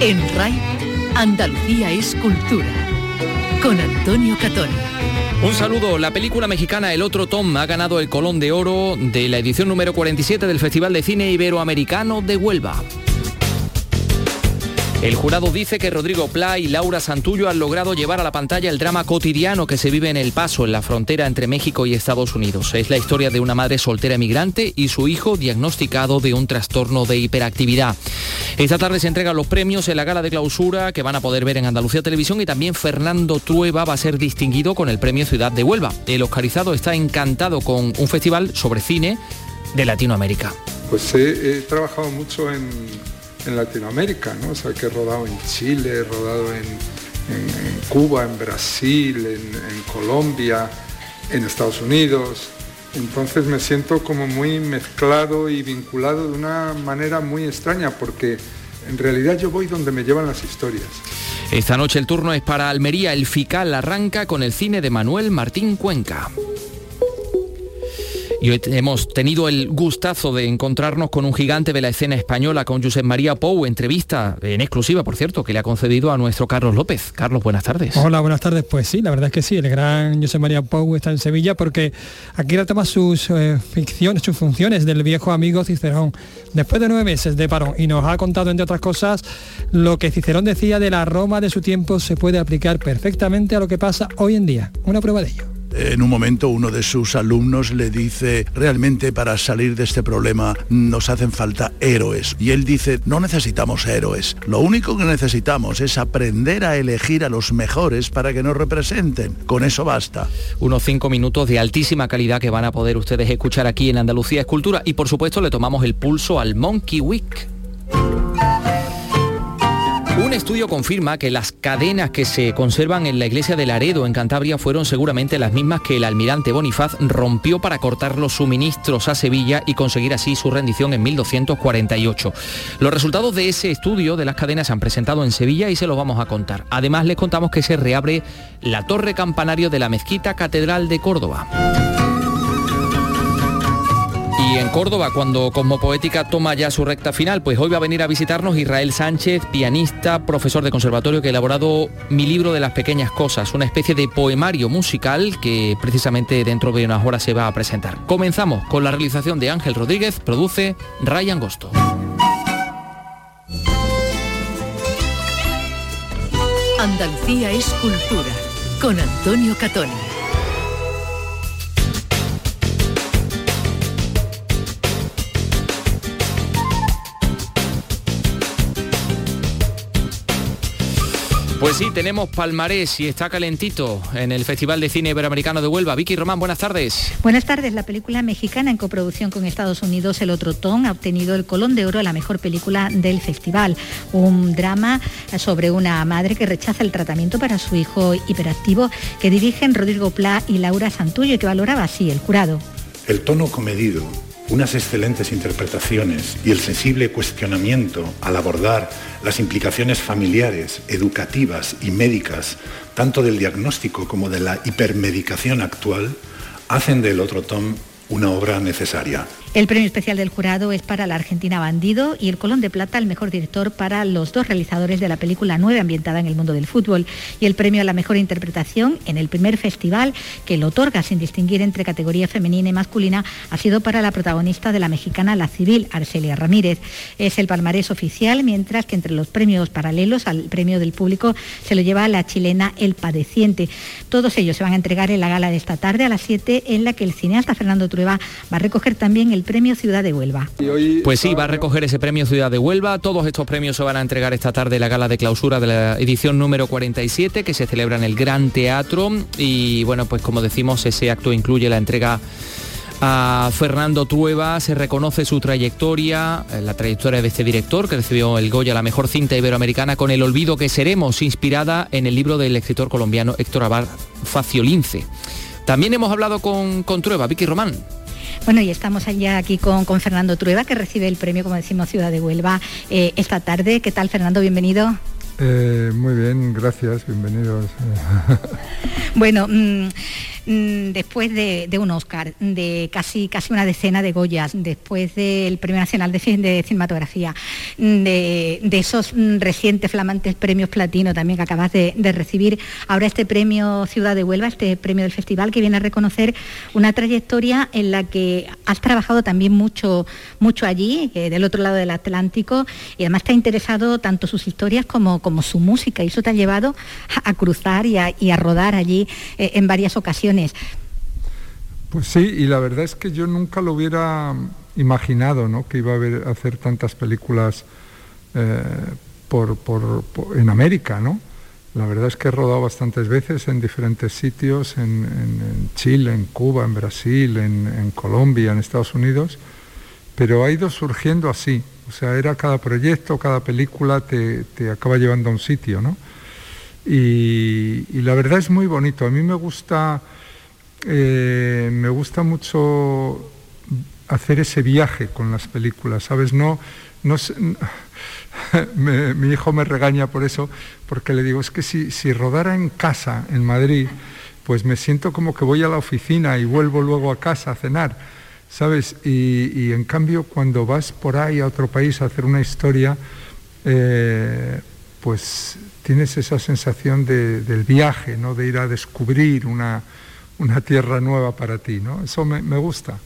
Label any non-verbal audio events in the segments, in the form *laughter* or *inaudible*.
En RAI, Andalucía es cultura. Con Antonio Catón. Un saludo, la película mexicana El Otro Tom ha ganado el Colón de Oro de la edición número 47 del Festival de Cine Iberoamericano de Huelva. El jurado dice que Rodrigo Pla y Laura Santullo han logrado llevar a la pantalla el drama cotidiano que se vive en El Paso, en la frontera entre México y Estados Unidos. Es la historia de una madre soltera emigrante y su hijo diagnosticado de un trastorno de hiperactividad. Esta tarde se entregan los premios en la gala de clausura que van a poder ver en Andalucía Televisión y también Fernando Trueba va a ser distinguido con el premio Ciudad de Huelva. El Oscarizado está encantado con un festival sobre cine de Latinoamérica. Pues he, he trabajado mucho en en Latinoamérica, ¿no? O sea, que he rodado en Chile, he rodado en, Cuba, en Brasil, en, Colombia, en Estados Unidos. Entonces me siento como muy mezclado y vinculado de una manera muy extraña porque en realidad yo voy donde me llevan las historias. Esta noche el turno es para Almería. El FICAL arranca con el cine de Manuel Martín Cuenca. Y hemos tenido el gustazo de encontrarnos con un gigante de la escena española, con Josep María Pou, entrevista en exclusiva, por cierto, que le ha concedido a nuestro Carlos López. Carlos, buenas tardes. Hola, buenas tardes. Pues sí, la verdad es que sí, el gran Josep María Pou está en Sevilla porque aquí retoma sus eh, ficciones, sus funciones del viejo amigo Cicerón. Después de nueve meses de parón y nos ha contado, entre otras cosas, lo que Cicerón decía de la Roma de su tiempo se puede aplicar perfectamente a lo que pasa hoy en día. Una prueba de ello en un momento uno de sus alumnos le dice, realmente para salir de este problema nos hacen falta héroes. Y él dice, no necesitamos héroes, lo único que necesitamos es aprender a elegir a los mejores para que nos representen. Con eso basta. Unos cinco minutos de altísima calidad que van a poder ustedes escuchar aquí en Andalucía Escultura y por supuesto le tomamos el pulso al Monkey Week. Un estudio confirma que las cadenas que se conservan en la iglesia de Laredo, en Cantabria, fueron seguramente las mismas que el almirante Bonifaz rompió para cortar los suministros a Sevilla y conseguir así su rendición en 1248. Los resultados de ese estudio de las cadenas se han presentado en Sevilla y se los vamos a contar. Además, les contamos que se reabre la torre campanario de la mezquita catedral de Córdoba. Y en Córdoba, cuando Cosmopoética toma ya su recta final, pues hoy va a venir a visitarnos Israel Sánchez, pianista, profesor de conservatorio, que ha elaborado mi libro de las pequeñas cosas, una especie de poemario musical que precisamente dentro de unas horas se va a presentar. Comenzamos con la realización de Ángel Rodríguez, produce Ryan Gosto. Andalucía es cultura, con Antonio Catoni. Pues sí, tenemos palmarés y está calentito en el Festival de Cine Iberoamericano de Huelva. Vicky Román, buenas tardes. Buenas tardes. La película mexicana en coproducción con Estados Unidos, El Otro Ton, ha obtenido el Colón de Oro a la mejor película del festival. Un drama sobre una madre que rechaza el tratamiento para su hijo hiperactivo que dirigen Rodrigo Pla y Laura Santullo y que valoraba así el jurado. El tono comedido unas excelentes interpretaciones y el sensible cuestionamiento al abordar las implicaciones familiares, educativas y médicas, tanto del diagnóstico como de la hipermedicación actual, hacen del otro tom una obra necesaria. El premio especial del jurado es para la Argentina Bandido y el Colón de Plata el mejor director para los dos realizadores de la película nueva ambientada en el mundo del fútbol y el premio a la mejor interpretación en el primer festival que lo otorga sin distinguir entre categoría femenina y masculina ha sido para la protagonista de la mexicana La Civil, Arcelia Ramírez. Es el palmarés oficial, mientras que entre los premios paralelos al premio del público se lo lleva la chilena El Padeciente. Todos ellos se van a entregar en la gala de esta tarde a las 7 en la que el cineasta Fernando Trueba va a recoger también el Premio Ciudad de Huelva. Pues sí, va a recoger ese Premio Ciudad de Huelva. Todos estos premios se van a entregar esta tarde la gala de clausura de la edición número 47 que se celebra en el Gran Teatro. Y bueno, pues como decimos, ese acto incluye la entrega a Fernando Trueba, se reconoce su trayectoria, eh, la trayectoria de este director que recibió el Goya, la mejor cinta iberoamericana, con el olvido que seremos, inspirada en el libro del escritor colombiano Héctor Abad Faciolince. También hemos hablado con, con Trueba, Vicky Román. Bueno, y estamos allá aquí con, Fernando Trueba, que recibe el premio, como decimos, Ciudad de Huelva eh, esta tarde. ¿Qué tal, Fernando? Bienvenido. Eh, muy bien, gracias, bienvenidos. *laughs* bueno, mm, mm, después de, un Oscar, de casi, casi una decena de Goyas, después del Premio Nacional de, Cinematografía, mm, de, esos mm, recientes flamantes premios platino también que acabas de, recibir, ahora este premio Ciudad de Huelva, este premio del festival que viene a reconocer una trayectoria en la que has trabajado también mucho, mucho allí, del otro lado del Atlántico, y además te ha interesado tanto sus historias como, como su música, y eso te ha llevado a, cruzar y a, rodar allí eh, en varias ocasiones. Pues sí, y la verdad es que yo nunca lo hubiera imaginado, ¿no? Que iba a, hacer tantas películas eh, por, en América, ¿no? La verdad es que he rodado bastantes veces en diferentes sitios, en, Chile, en Cuba, en Brasil, en, Colombia, en Estados Unidos, pero ha ido surgiendo así. O sea, era cada proyecto, cada película te, te acaba llevando a un sitio, ¿no? Y, la verdad es muy bonito. A mí me gusta, eh, me gusta mucho hacer ese viaje con las películas, ¿sabes? No, no *laughs* mi hijo me regaña por eso, porque le digo, es que si, si rodara en casa, en Madrid, pues me siento como que voy a la oficina y vuelvo luego a casa a cenar, ¿sabes? Y, en cambio cuando vas por ahí a otro país a hacer una historia, eh, pues tienes esa sensación del viaje, ¿no? de ir a descubrir una, tierra nueva para ti. ¿no? Eso me, gusta.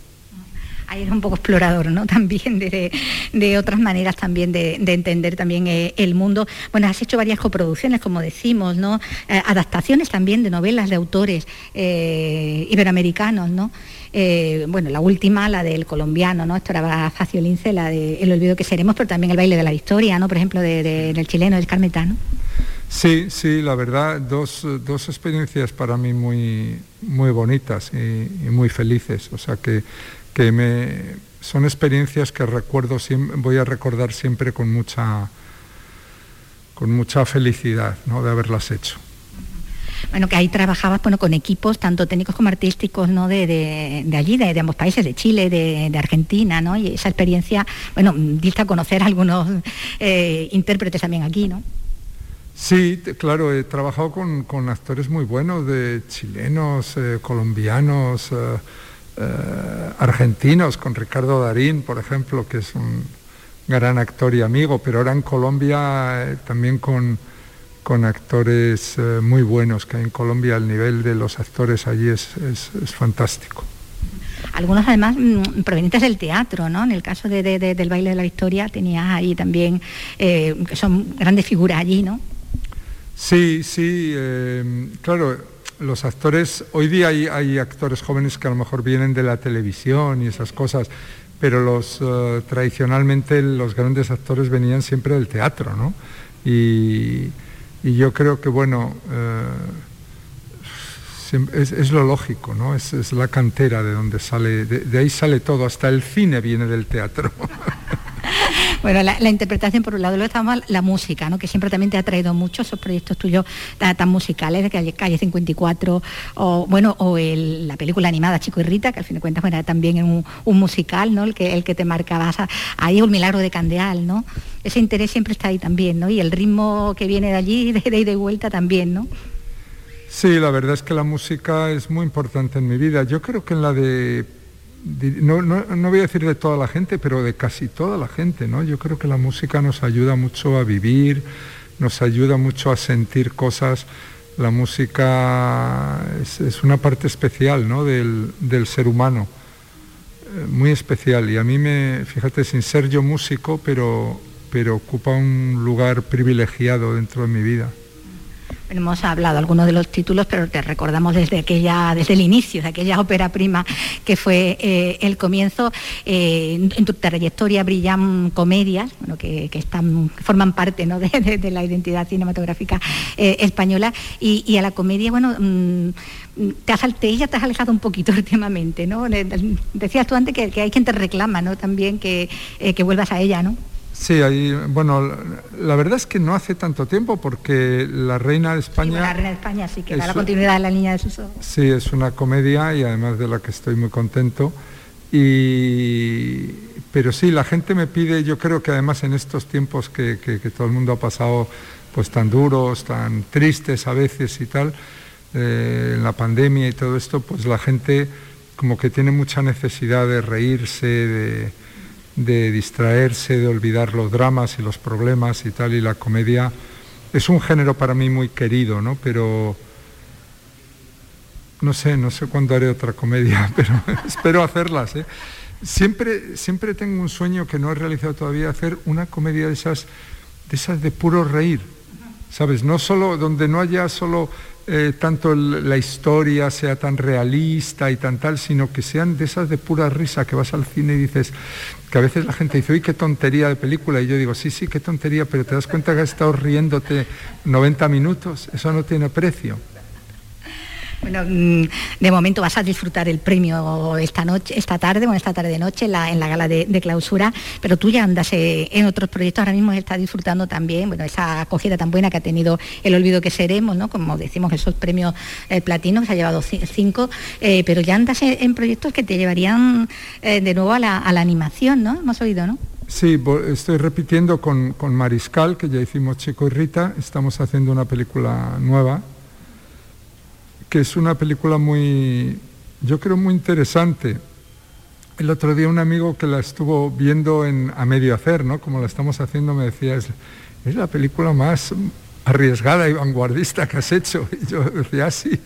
Ahí eres un poco explorador, ¿no? *laughs* También de, otras maneras también de, entender también eh, el mundo. Bueno, has hecho varias coproducciones, como decimos, ¿no? Eh, adaptaciones también de novelas de autores eh, iberoamericanos, ¿no? bueno, la última, la del colombiano, ¿no? Esto era Facio Lince, la de El olvido que seremos, pero también el baile de la victoria, ¿no? Por ejemplo, del chileno, del carmetano. Sí, sí, la verdad, dos, experiencias para mí muy, muy bonitas y, muy felices. O sea que, que me, son experiencias que recuerdo, voy a recordar siempre con mucha, con mucha felicidad ¿no? de haberlas hecho. Bueno, que ahí trabajabas bueno, con equipos tanto técnicos como artísticos ¿no? de, allí, de, ambos países, de Chile, de, Argentina, ¿no? Y esa experiencia, bueno, diste conocer a algunos eh, intérpretes también aquí, ¿no? Sí, claro, he trabajado con, actores muy buenos, de chilenos, eh, colombianos, eh, eh, argentinos, con Ricardo Darín, por ejemplo, que es un gran actor y amigo, pero ahora en Colombia también con, con actores muy buenos, que en Colombia el nivel de los actores allí es, fantástico algunos además mm, provenientes del teatro, ¿no? En el caso del baile de la Victoria tenías ahí también, que son grandes figuras allí, ¿no? Sí, sí, eh, claro, los actores, hoy día hay, actores jóvenes que a lo mejor vienen de la televisión y esas cosas, pero los eh, tradicionalmente los grandes actores venían siempre del teatro, ¿no? Y, yo creo que, bueno, eh, es, lo lógico, ¿no? Es, la cantera de donde sale, de ahí sale todo, hasta el cine viene del teatro. *laughs* *laughs* Bueno, la, interpretación por un lado, luego estamos la música, ¿no? que siempre también te ha traído mucho esos proyectos tuyos tan, musicales, de Calle, Calle 54, o bueno, o la película animada Chico y Rita, que al fin de cuentas bueno, también un, un musical, ¿no? El que, el que te marcaba ahí un milagro de Candeal, ¿no? Ese interés siempre está ahí también, ¿no? Y el ritmo que viene de allí, de ida y de vuelta también, ¿no? Sí, la verdad es que la música es muy importante en mi vida. Yo creo que en la de no, no, voy a decir de toda la gente, pero de casi toda la gente, ¿no? Yo creo que la música nos ayuda mucho a vivir, nos ayuda mucho a sentir cosas. La música es, una parte especial ¿no? del, ser humano, eh, muy especial. Y a mí me, fíjate, sin ser yo músico, pero, pero ocupa un lugar privilegiado dentro de mi vida. Hemos hablado algunos de los títulos, pero te recordamos desde aquella, desde el inicio, de aquella ópera prima que fue eh, el comienzo. Eh, en tu trayectoria brillan comedias, bueno, que, están, forman parte *laughs* de, la identidad cinematográfica eh, española. Y, a la comedia, bueno, mm, te has, te, te has alejado un poquito *laughs* últimamente, ¿no? Decías tú antes que, hay quien te reclama, ¿no? También que, que vuelvas a ella, ¿no? Sí, ahí, bueno, la verdad es que no hace tanto tiempo porque La Reina de España... la Reina de España sí, que da la continuidad de la línea de sus ojos. Sí, es una comedia y además de la que estoy muy contento. Y, pero sí, la gente me pide, yo creo que además en estos tiempos que, todo el mundo ha pasado pues tan duros, tan tristes a veces y tal, eh, en la pandemia y todo esto, pues la gente como que tiene mucha necesidad de reírse, de, de distraerse, de olvidar los dramas y los problemas y tal, y la comedia es un género para mí muy querido, ¿no? Pero no sé, no sé cuándo haré otra comedia, *laughs* pero espero hacerlas. ¿eh? Siempre, siempre tengo un sueño que no he realizado todavía, hacer una comedia de esas, de esas de puro reír, ¿sabes? No solo, donde no haya solo eh, tanto la historia sea tan realista y tan tal, sino que sean de esas de pura risa, que vas al cine y dices, que a veces la gente dice, uy, qué tontería de película, y yo digo, sí, sí, qué tontería, pero te das cuenta que has estado riéndote 90 minutos, eso no tiene precio. Bueno, mm, de momento vas a disfrutar el premio esta noche, esta tarde, bueno, esta tarde de noche en la, gala de, clausura, pero tú ya andas eh, en otros proyectos, ahora mismo estás disfrutando también, bueno, esa acogida tan buena que ha tenido el olvido que seremos, ¿no? Como decimos, esos premios eh, platinos, que se ha llevado cinco, eh, pero ya andas en, proyectos que te llevarían de nuevo a la, animación, ¿no? Hemos oído, ¿no? Sí, estoy repitiendo con, con Mariscal, que ya hicimos Chico y Rita, estamos haciendo una película nueva que es una película muy, yo creo muy interesante. El otro día un amigo que la estuvo viendo en, a medio hacer, ¿no? como la estamos haciendo, me decía, es, es la película más arriesgada y vanguardista que has hecho. *laughs* Y yo decía, ah, sí.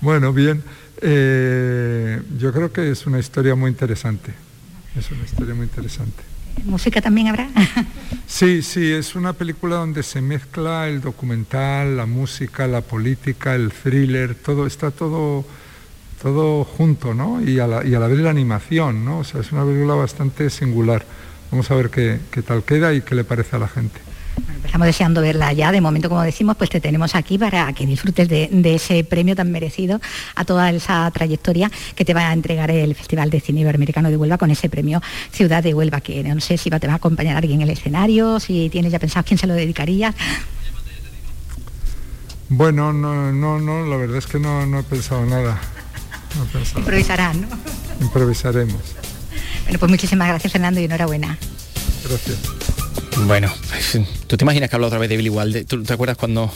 Bueno, bien. Eh, yo creo que es una historia muy interesante. Es una historia muy interesante. ¿Música también habrá? *laughs* sí, sí, es una película donde se mezcla el documental, la música, la política, el thriller, todo, está todo, todo junto, ¿no? Y a, la, y vez la animación, ¿no? O sea, es una película bastante singular. Vamos a ver qué tal queda y qué le parece a la gente estamos deseando verla ya. De momento, como decimos, pues te tenemos aquí para que disfrutes de, ese premio tan merecido a toda esa trayectoria que te va a entregar el Festival de Cine Iberoamericano de Huelva con ese premio Ciudad de Huelva, que no sé si te va a acompañar alguien en el escenario, si tienes ya pensado quién se lo dedicaría. Bueno, no, no, no, la verdad es que no, he pensado nada. Improvisarán, ¿no? Improvisaremos. Bueno, pues muchísimas gracias Fernando y enhorabuena. Gracias. Bueno, *laughs* ¿tú te imaginas que hablo otra vez de Billy Wilder? ¿Tú te acuerdas cuando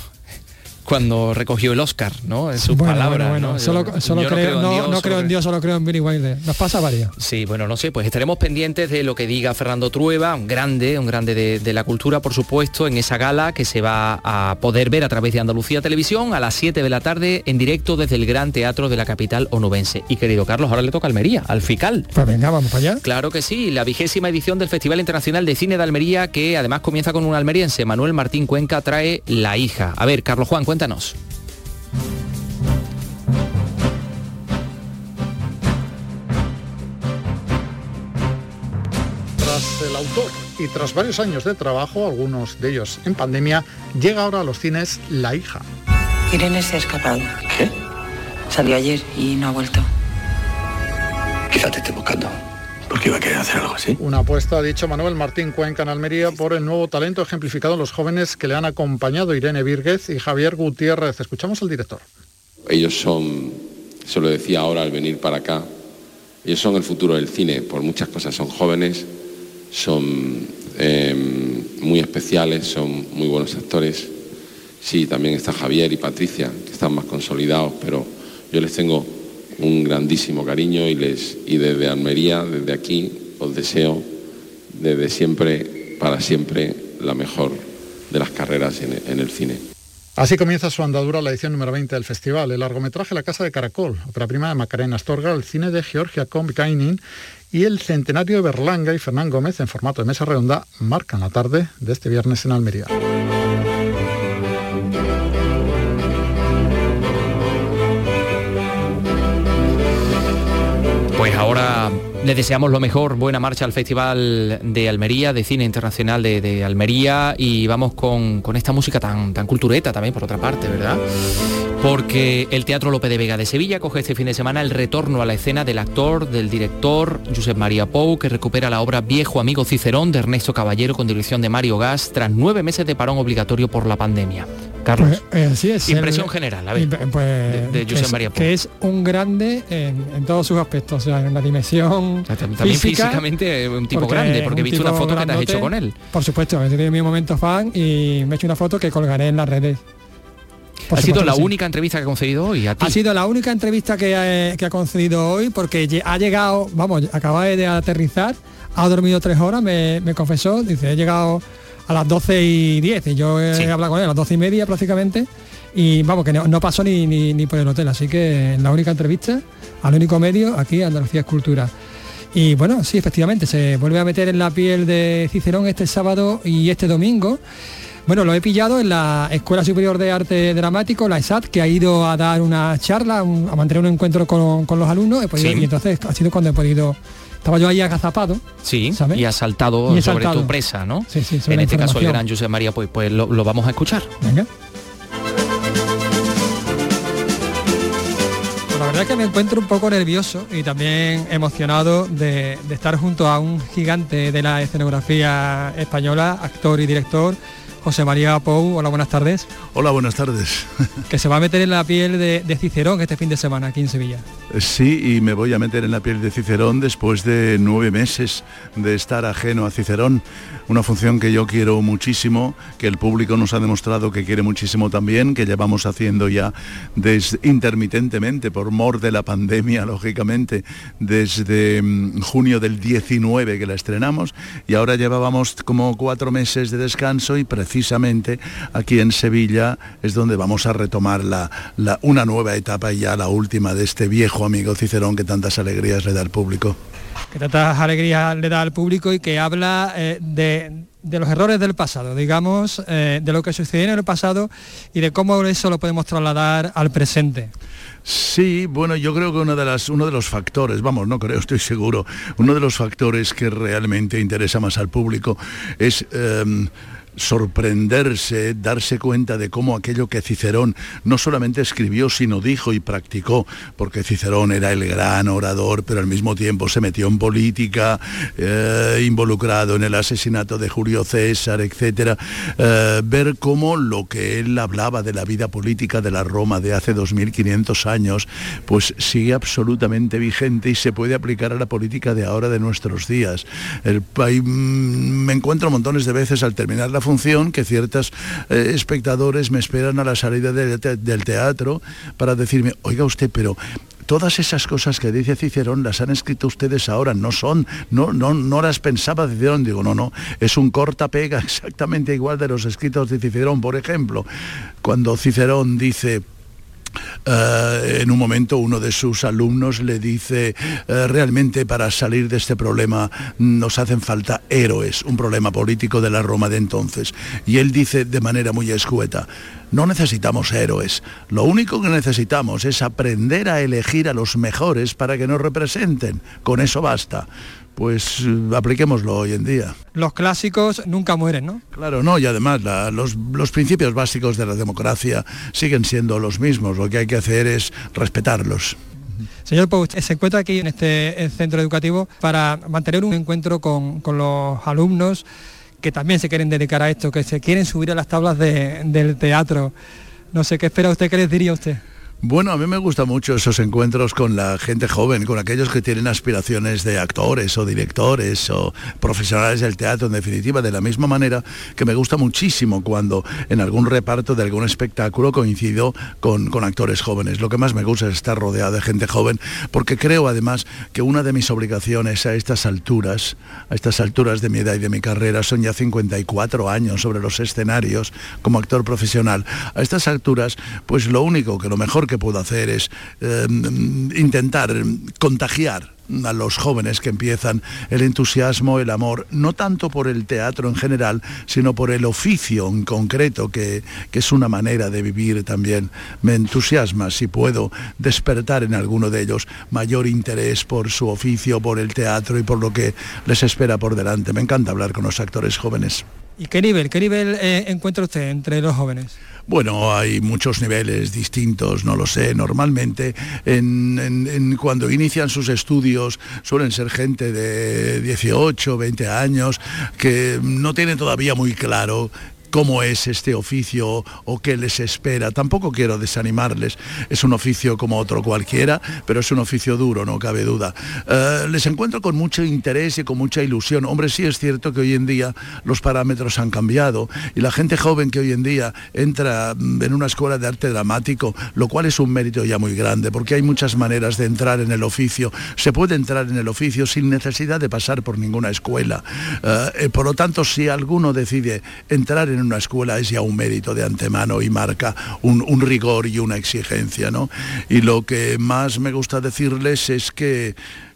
cuando recogió el Oscar, ¿no? En sus palabras. Bueno, Solo, creo, no, creo en Dios, solo creo en Billy Wilder. Nos pasa varias. Sí, bueno, no sé, pues estaremos pendientes de lo que diga Fernando Trueba, un grande, un grande de, la cultura, por supuesto, en esa gala que se va a poder ver a través de Andalucía Televisión a las 7 de la tarde en directo desde el Gran Teatro de la capital onubense. Y querido Carlos, ahora le toca Almería, al FICAL. Pues venga, vamos para allá. Claro que sí, la vigésima edición del Festival Internacional de Cine de Almería, que además comienza con un almeriense, Manuel Martín Cuenca, trae La hija. A ver, Carlos Juan, cuéntanos. Tras el autor y tras varios años de trabajo, algunos de ellos en pandemia, llega ahora a los cines La hija. Irene se ha escapado. ¿Qué? Salió ayer y no ha vuelto. Quizá te esté buscando. Porque iba a querer hacer algo así. Una apuesta, ha dicho Manuel Martín Cuenca en Almería, por el nuevo talento ejemplificado en los jóvenes que le han acompañado Irene Vírguez y Javier Gutiérrez. Escuchamos al director. Ellos son, se lo decía ahora al venir para acá, ellos son el futuro del cine, por muchas cosas. Son jóvenes, son em, muy especiales, son muy buenos actores. Sí, también está Javier y Patricia, que están más consolidados, pero yo les tengo un grandísimo cariño y, les, y desde Almería, desde aquí, os deseo desde siempre, para siempre, la mejor de las carreras en, el cine. Así comienza su andadura la edición número 20 del festival, el largometraje La Casa de Caracol, otra prima de Macarena Astorga, el cine de Georgia Kombikainin y el centenario de Berlanga y Fernán Gómez en formato de mesa redonda marcan la tarde de este viernes en Almería. Le deseamos lo mejor, buena marcha al Festival de Almería, de Cine Internacional de, Almería y vamos con, esta música tan, tan cultureta también por otra parte, ¿verdad? Porque el Teatro Lope de Vega de Sevilla coge este fin de semana el retorno a la escena del actor, del director Josep María Pou, que recupera la obra Viejo Amigo Cicerón de Ernesto Caballero con dirección de Mario Gas tras nueve meses de parón obligatorio por la pandemia. Carlos. Pues, eh, es, Impresión general, a ver, pues, de, José María Que es un grande en, todos sus aspectos, o sea, en la dimensión También físicamente un tipo grande, porque he visto una foto que te has hecho con él. Por supuesto, he tenido mi momento fan y me he hecho una foto que colgaré en las redes. ha sido la única entrevista que ha concedido hoy Ha sido la única entrevista que ha, concedido hoy porque ha llegado, vamos, acaba de aterrizar, ha dormido tres horas, me, confesó, dice, he llegado a las 12 y 10 y yo he hablado con él a las 12 y media prácticamente y vamos, que no, pasó ni, ni, por el hotel, así que la única entrevista al único medio aquí Andalucía Escultura. Y bueno, sí, efectivamente, se vuelve a meter en la piel de Cicerón este sábado y este domingo. Bueno, lo he pillado en la Escuela Superior de Arte Dramático, la ESAT, que ha ido a dar una charla, a mantener un encuentro con, los alumnos, y entonces ha sido cuando he podido estaba yo ahí agazapado. Sí, y ha saltado sobre tu presa, ¿no? Sí, sí, en este caso el gran José María, pues, pues lo, lo vamos a escuchar. Venga. La verdad es que me encuentro un poco nervioso y también emocionado de, estar junto a un gigante de la escenografía española, actor y director, José María Pou, hola, buenas tardes. Hola, buenas tardes. que se va a meter en la piel de, Cicerón este fin de semana aquí en Sevilla. Sí, y me voy a meter en la piel de Cicerón después de nueve meses de estar ajeno a Cicerón. Una función que yo quiero muchísimo, que el público nos ha demostrado que quiere muchísimo también, que llevamos haciendo ya intermitentemente, por mor de la pandemia, *laughs* lógicamente, desde mm, junio del 19 que la estrenamos, y ahora llevábamos como cuatro meses de descanso y precisamente aquí en Sevilla es donde vamos a retomar la, una nueva etapa y ya la última de este viejo amigo Cicerón que tantas alegrías le da al público. Que tantas alegrías le da al público y que habla eh, de, los errores del pasado, digamos, eh, de lo que sucedió en el pasado y de cómo eso lo podemos trasladar al presente. Sí, bueno, yo creo que una de las, uno de los factores, vamos, no creo, *laughs* estoy seguro, uno de los factores que realmente interesa más al público es... Em, sorprenderse, darse cuenta de cómo aquello que Cicerón no solamente escribió, sino dijo y practicó, porque Cicerón era el gran orador, pero al mismo tiempo se metió en política, eh, involucrado en el asesinato de Julio César, etc. Eh, ver cómo lo que él hablaba de la vida política de la Roma de hace 2500 años, pues sigue absolutamente vigente y se puede aplicar a la política de ahora de nuestros días. El, mm, me encuentro montones de veces al terminar la función que ciertos eh, espectadores me esperan a la salida del teatro para decirme, oiga usted, pero todas esas cosas que dice Cicerón las han escrito ustedes ahora, no son, no, no, no las pensaba Cicerón, digo, no, no, es un corta pega *laughs* exactamente igual de los escritos de Cicerón, por ejemplo, cuando Cicerón dice, eh, en un momento uno de sus alumnos le dice, eh, realmente para salir de este problema nos hacen falta héroes, un problema político de la Roma de entonces. Y él dice de manera muy escueta, no necesitamos héroes, lo único que necesitamos es aprender a elegir a los mejores para que nos representen, con eso basta pues eh, apliquémoslo hoy en día. Los clásicos nunca mueren, ¿no? Claro, no, y además los, principios básicos de la democracia siguen siendo los mismos, lo que hay que hacer es respetarlos. Señor Pau, se encuentra aquí en este centro educativo para mantener un encuentro con, los alumnos que también se quieren dedicar a esto, que se quieren subir a las tablas del teatro. No sé, ¿qué espera usted? ¿Qué les diría usted? Bueno, a mí me gustan mucho esos encuentros con la gente joven, con aquellos que tienen aspiraciones de actores o directores o profesionales del teatro, en definitiva, de la misma manera que me gusta muchísimo cuando en algún reparto de algún espectáculo coincido con, con actores jóvenes. Lo que más me gusta es estar rodeado de gente joven, porque creo además que una de mis obligaciones a estas alturas, a estas alturas de mi edad y de mi carrera, son ya 54 años sobre los escenarios como actor profesional. A estas alturas, pues lo único que lo mejor que que puedo hacer es em, intentar contagiar a los jóvenes que empiezan el entusiasmo, el amor, no tanto por el teatro en general, sino por el oficio en concreto, que, que, es una manera de vivir también. Me entusiasma si puedo despertar en alguno de ellos mayor interés por su oficio, por el teatro y por lo que les espera por delante. Me encanta hablar con los actores jóvenes. ¿Y qué nivel, qué nivel eh, encuentra usted entre los jóvenes? Bueno, hay muchos niveles distintos, no lo sé. Normalmente cuando inician sus estudios suelen ser gente de 18, 20 años que no tienen todavía muy claro cómo es este oficio o qué les espera. Tampoco quiero desanimarles. Es un oficio como otro cualquiera, pero es un oficio duro, no cabe duda. Eh, les encuentro con mucho interés y con mucha ilusión. Hombre, sí es cierto que hoy en día los parámetros han cambiado y la gente joven que hoy en día entra mm, en una escuela de arte dramático, lo cual es un mérito ya muy grande, porque hay muchas maneras de entrar en el oficio. Se puede entrar en el oficio sin necesidad de pasar por ninguna escuela. Eh, eh, por lo tanto, si alguno decide entrar en una escuela es ya un mérito de antemano y marca un, rigor y una exigencia. ¿no? Y lo que más me gusta decirles es que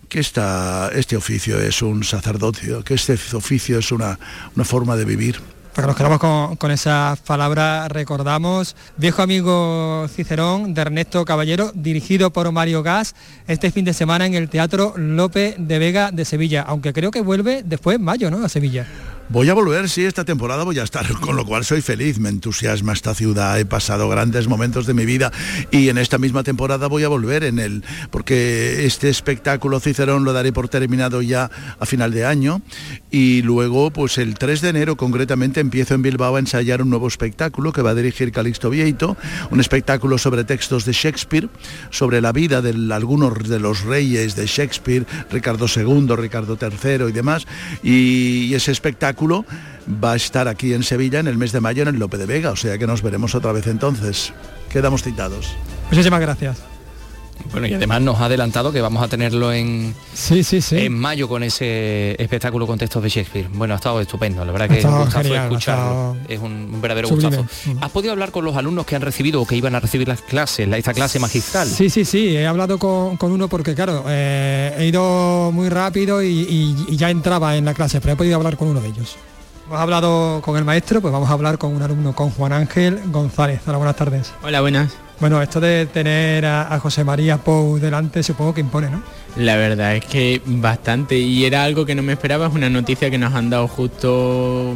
que este oficio es un sacerdocio, que este oficio es una, una forma de vivir. Para que nos quedamos con, con esas palabras, recordamos Viejo Amigo Cicerón de Ernesto Caballero, dirigido por Mario Gas, este fin de semana en el Teatro López de Vega de Sevilla, aunque creo que vuelve después mayo, ¿no? A Sevilla. Voy a volver, sí, esta temporada voy a estar, *laughs* con lo cual soy feliz, me entusiasma esta ciudad, he pasado grandes momentos de mi vida y en esta misma temporada voy a volver en él, porque este espectáculo Cicerón lo daré por terminado ya a final de año y luego pues el 3 de enero concretamente empiezo en Bilbao a ensayar un nuevo espectáculo que va a dirigir Calixto Vieito, un espectáculo sobre textos de Shakespeare, sobre la vida de algunos de los reyes de Shakespeare, Ricardo II, Ricardo III y demás, y ese espectáculo va a estar aquí en Sevilla en el mes de mayo en el Lope de Vega, o sea que nos veremos otra vez entonces. Quedamos citados. Muchísimas gracias. Bueno, y además nos ha adelantado que vamos a tenerlo en, sí, sí, sí. en mayo con ese espectáculo con textos de Shakespeare. Bueno, ha estado estupendo, la verdad que es un gustazo escucharlo. Es un, verdadero gustazo. ¿Has podido hablar con los alumnos que han recibido o que iban a recibir las clases, esta clase magistral? Sí, sí, sí, he hablado con, uno porque, claro, eh, he ido muy rápido y, y ya entraba en la clase, pero he podido hablar con uno de ellos. Hemos hablado con el maestro, pues vamos a hablar con un alumno, con Juan Ángel González. Hola, buenas tardes. Hola, buenas. Bueno, esto de tener a, José María Pou delante supongo que impone, ¿no? La verdad es que bastante y era algo que no me esperaba, es una noticia que nos han dado justo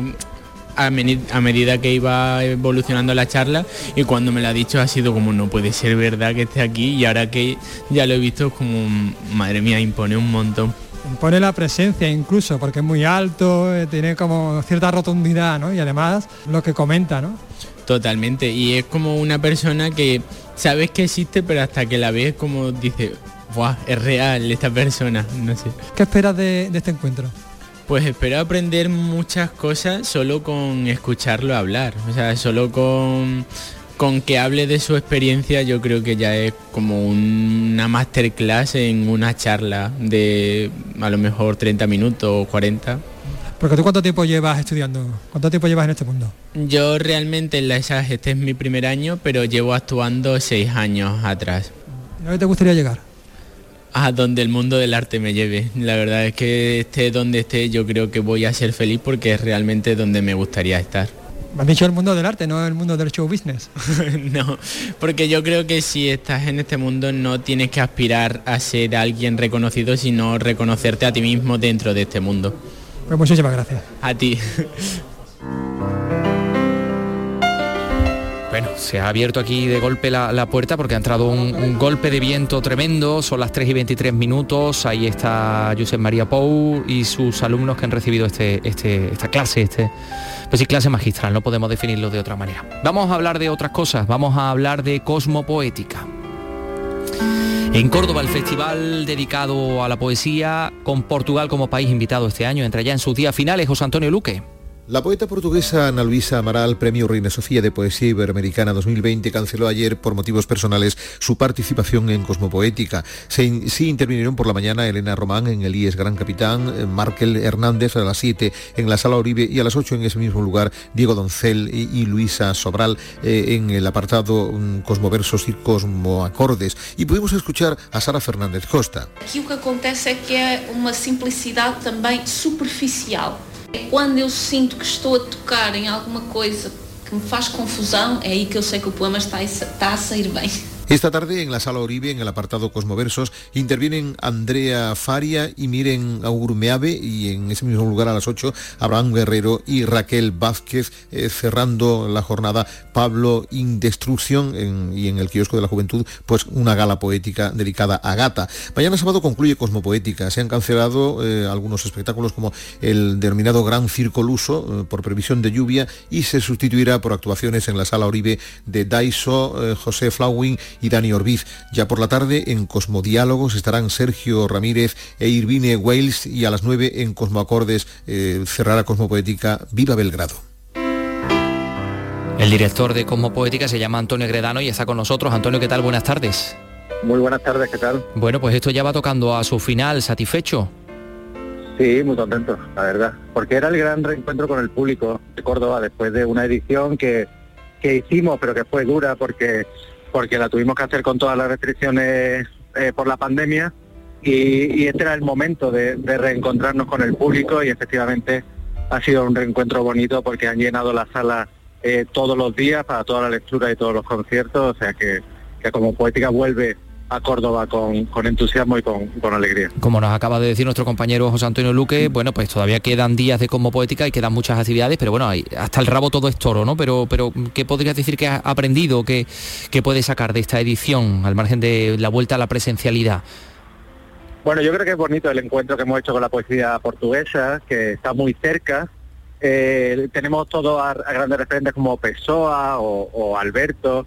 a, medida que iba evolucionando la charla y cuando me lo ha dicho ha sido como no puede ser verdad que esté aquí y ahora que ya lo he visto es como madre mía impone un montón impone la presencia incluso porque es muy alto eh, tiene como cierta rotundidad ¿no? y además lo que comenta ¿no? Totalmente, y es como una persona que sabes que existe, pero hasta que la ves como dice, ¡buah! Es real esta persona, no sé. ¿Qué esperas de, este encuentro? Pues espero aprender muchas cosas solo con escucharlo hablar, o sea, solo con, con que hable de su experiencia yo creo que ya es como una masterclass en una charla de a lo mejor 30 minutos o 40. Porque tú cuánto tiempo llevas estudiando, cuánto tiempo llevas en este mundo. Yo realmente en la ESAG este es mi primer año, pero llevo actuando seis años atrás. ¿A dónde te gustaría llegar? A donde el mundo del arte me lleve. La verdad es que esté donde esté, yo creo que voy a ser feliz porque es realmente donde me gustaría estar. Me has dicho el mundo del arte, no el mundo del show business. *laughs* no, porque yo creo que si estás en este mundo no tienes que aspirar a ser alguien reconocido, sino reconocerte a ti mismo dentro de este mundo. Pues muchísimas gracias. A ti. *laughs* Bueno, se ha abierto aquí de golpe la, puerta porque ha entrado un, golpe de viento tremendo, son las 3 y 23 minutos, ahí está Josep María Pou y sus alumnos que han recibido este, este, esta clase, este, pues sí, clase magistral, no podemos definirlo de otra manera. Vamos a hablar de otras cosas, vamos a hablar de cosmopoética. En Córdoba, el festival dedicado a la poesía, con Portugal como país invitado este año, entra ya en sus días finales José Antonio Luque. La poeta portuguesa Ana Luisa Amaral, Premio Reina Sofía de Poesía Iberoamericana 2020, canceló ayer por motivos personales su participación en Cosmopoética. sí intervinieron por la mañana Elena Román en el IES Gran Capitán, eh, Markel Hernández a las 7 en la Sala Oribe y a las 8 en ese mismo lugar Diego Doncel y, Luisa Sobral eh, en el apartado mm, Cosmoversos y Cosmoacordes. Y pudimos escuchar a Sara Fernández Costa. Aquí lo que acontece es que es una simplicidad también superficial. Quando eu sinto que estou a tocar em alguma coisa que me faz confusão, é aí que eu sei que o poema está a, sair bem. Esta tarde en la sala Oribe, en el apartado Cosmoversos, intervienen Andrea Faria y Miren Aurmeave y en ese mismo lugar a las 8 Abraham Guerrero y Raquel Vázquez eh, cerrando la jornada Pablo Indestrucción y en el kiosco de la juventud pues una gala poética dedicada a Gata. Mañana sábado concluye Cosmopoética. Se han cancelado eh, algunos espectáculos como el denominado Gran Circo Luso eh, por previsión de lluvia y se sustituirá por actuaciones en la sala Oribe de Daiso, José Flauwing y Dani Orbiz. Ya por la tarde en Cosmodiálogos estarán Sergio Ramírez e Irvine Wales y a las 9 en Cosmoacordes eh, cerrará Cosmopoética Viva Belgrado. El director de Cosmopoética se llama Antonio Gredano y está con nosotros. Antonio, ¿qué tal? Buenas tardes. Muy buenas tardes, ¿qué tal? Bueno, pues esto ya va tocando a su final, ¿satisfecho? Sí, muy contento, la verdad, porque era el gran reencuentro con el público de Córdoba después de una edición que, que hicimos, pero que fue dura porque porque la tuvimos que hacer con todas las restricciones eh, por la pandemia y, este era el momento de, reencontrarnos con el público y efectivamente ha sido un reencuentro bonito porque han llenado la sala eh, todos los días para toda la lectura y todos los conciertos, o sea que, que como poética vuelve a Córdoba con, entusiasmo y con, alegría. Como nos acaba de decir nuestro compañero José Antonio Luque, bueno, pues todavía quedan días de como poética y quedan muchas actividades, pero bueno, hasta el rabo todo es toro, ¿no? Pero, pero ¿qué podrías decir que has aprendido, que, que puedes sacar de esta edición, al margen de la vuelta a la presencialidad? Bueno, yo creo que es bonito el encuentro que hemos hecho con la poesía portuguesa, que está muy cerca. Eh, tenemos todos a, grandes referentes como Pessoa o Alberto,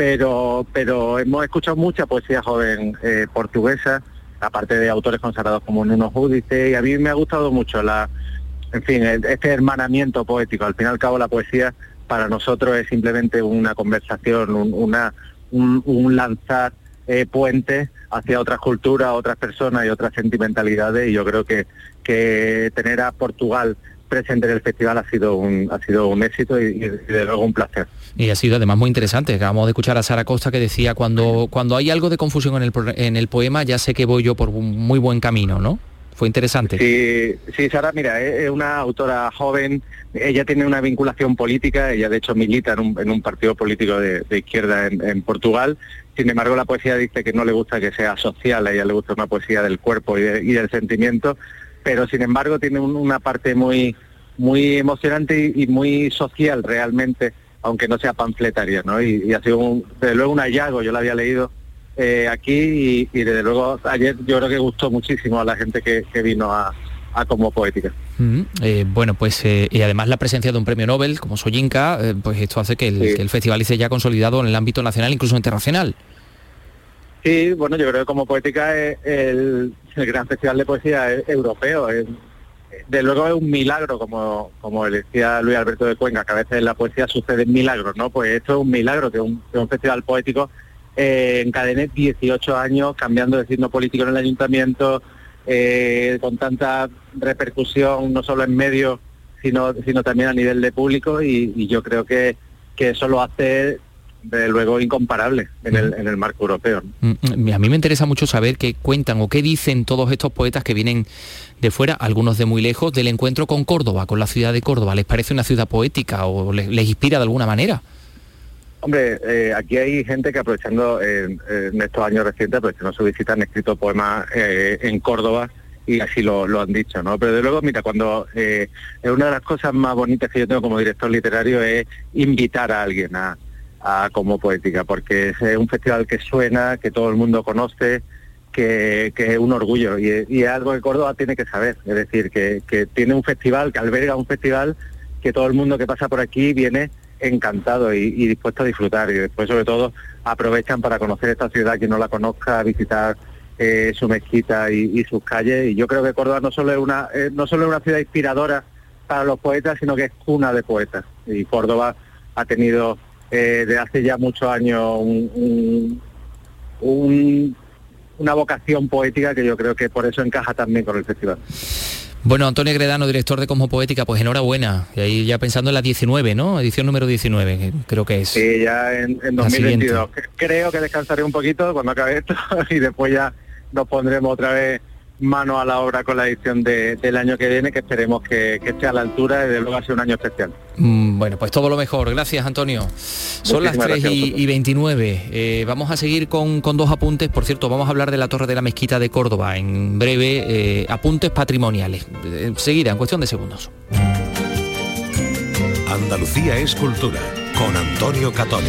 pero, pero hemos escuchado mucha poesía joven eh, portuguesa, aparte de autores consagrados como Nuno Judice, y a mí me ha gustado mucho la, en fin, este hermanamiento poético. Al fin y al cabo la poesía para nosotros es simplemente una conversación, un, una, un, lanzar eh, puentes hacia otras culturas, otras personas y otras sentimentalidades y yo creo que, que tener a Portugal presente en el festival ha sido un, ha sido un éxito y, de luego un placer. Y ha sido además muy interesante. Acabamos de escuchar a Sara Costa que decía, cuando, cuando hay algo de confusión en el, en el poema, ya sé que voy yo por un muy buen camino, ¿no? Fue interesante. Sí, sí, Sara, mira, es una autora joven, ella tiene una vinculación política, ella de hecho milita en un, en un partido político de, izquierda en, Portugal, sin embargo la poesía dice que no le gusta que sea social, a ella le gusta una poesía del cuerpo y, y del sentimiento, pero sin embargo tiene una parte muy muy emocionante y, muy social realmente, aunque no sea panfletaria, ¿no? Y, ha sido un, desde luego un hallazgo, yo la había leído eh, aquí y, desde luego ayer yo creo que gustó muchísimo a la gente que, vino a, como poética. Eh, bueno, pues eh, y además la presencia de un premio Nobel como Soyinka, pues esto hace que el, festival esté ya consolidado en el ámbito nacional, incluso internacional. Sí, bueno, yo creo que como poética es el, gran festival de poesía europeo. de luego es un milagro, como, como decía Luis Alberto de Cuenca, que a veces en la poesía suceden milagros, ¿no? Pues esto es un milagro, que un, festival poético eh, encadene 18 años cambiando de signo político en el ayuntamiento, eh, con tanta repercusión, no solo en medios, sino, sino también a nivel de público, y, y yo creo que, que eso lo hace de luego incomparable en el, en el marco europeo. Mm, mm, a mí me interesa mucho saber qué cuentan o qué dicen todos estos poetas que vienen de fuera, algunos de muy lejos, del encuentro con Córdoba, con la ciudad de Córdoba. ¿Les parece una ciudad poética o les, inspira de alguna manera? Hombre, eh, aquí hay gente que aprovechando en estos años recientes, aprovechando su visita, han escrito poemas eh, en Córdoba y así lo, han dicho, ¿no? Pero de luego, mira, cuando eh, una de las cosas más bonitas que yo tengo como director literario es invitar a alguien a, como poética, porque es un festival que suena, que todo el mundo conoce, que, es un orgullo y, es algo que Córdoba tiene que saber, es decir, que, tiene un festival, que alberga un festival que todo el mundo que pasa por aquí viene encantado y, dispuesto a disfrutar y después sobre todo aprovechan para conocer esta ciudad que no la conozca, visitar eh, su mezquita y, sus calles y yo creo que Córdoba no solo es una eh, no solo es una ciudad inspiradora para los poetas sino que es cuna de poetas y Córdoba ha tenido eh, de hace ya muchos años una vocación poética que yo creo que por eso encaja también con el festival. Bueno, Antonio Gredano, director de Cosmo Poética, pues enhorabuena. Y ahí ya pensando en la 19, ¿no? Edición número 19, creo que es. Sí, ya en, 2022. Creo que descansaré un poquito cuando acabe esto *laughs* y después ya nos pondremos otra vez mano a la obra con la edición de- del año que viene, que esperemos que, que esté a la altura y desde luego va a ser un año especial. Mm, Bueno, pues todo lo mejor. Gracias, Antonio. Son las Muchísimas 3 gracias a y, y 29. Eh, vamos a seguir con, con dos apuntes. Por cierto, vamos a hablar de la Torre de la Mezquita de Córdoba. En breve, eh, apuntes patrimoniales. Eh, Enseguida, en cuestión de segundos. Andalucía es cultura con Antonio Catoni.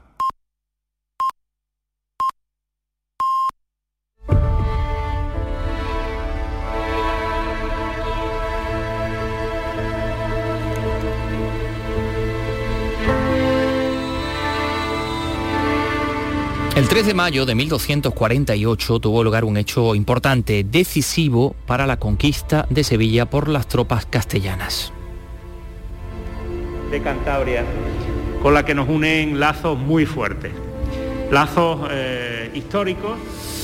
El 3 de mayo de 1248 tuvo lugar un hecho importante, decisivo para la conquista de Sevilla por las tropas castellanas. de Cantabria, con la que nos unen lazos muy fuertes, lazos eh, históricos,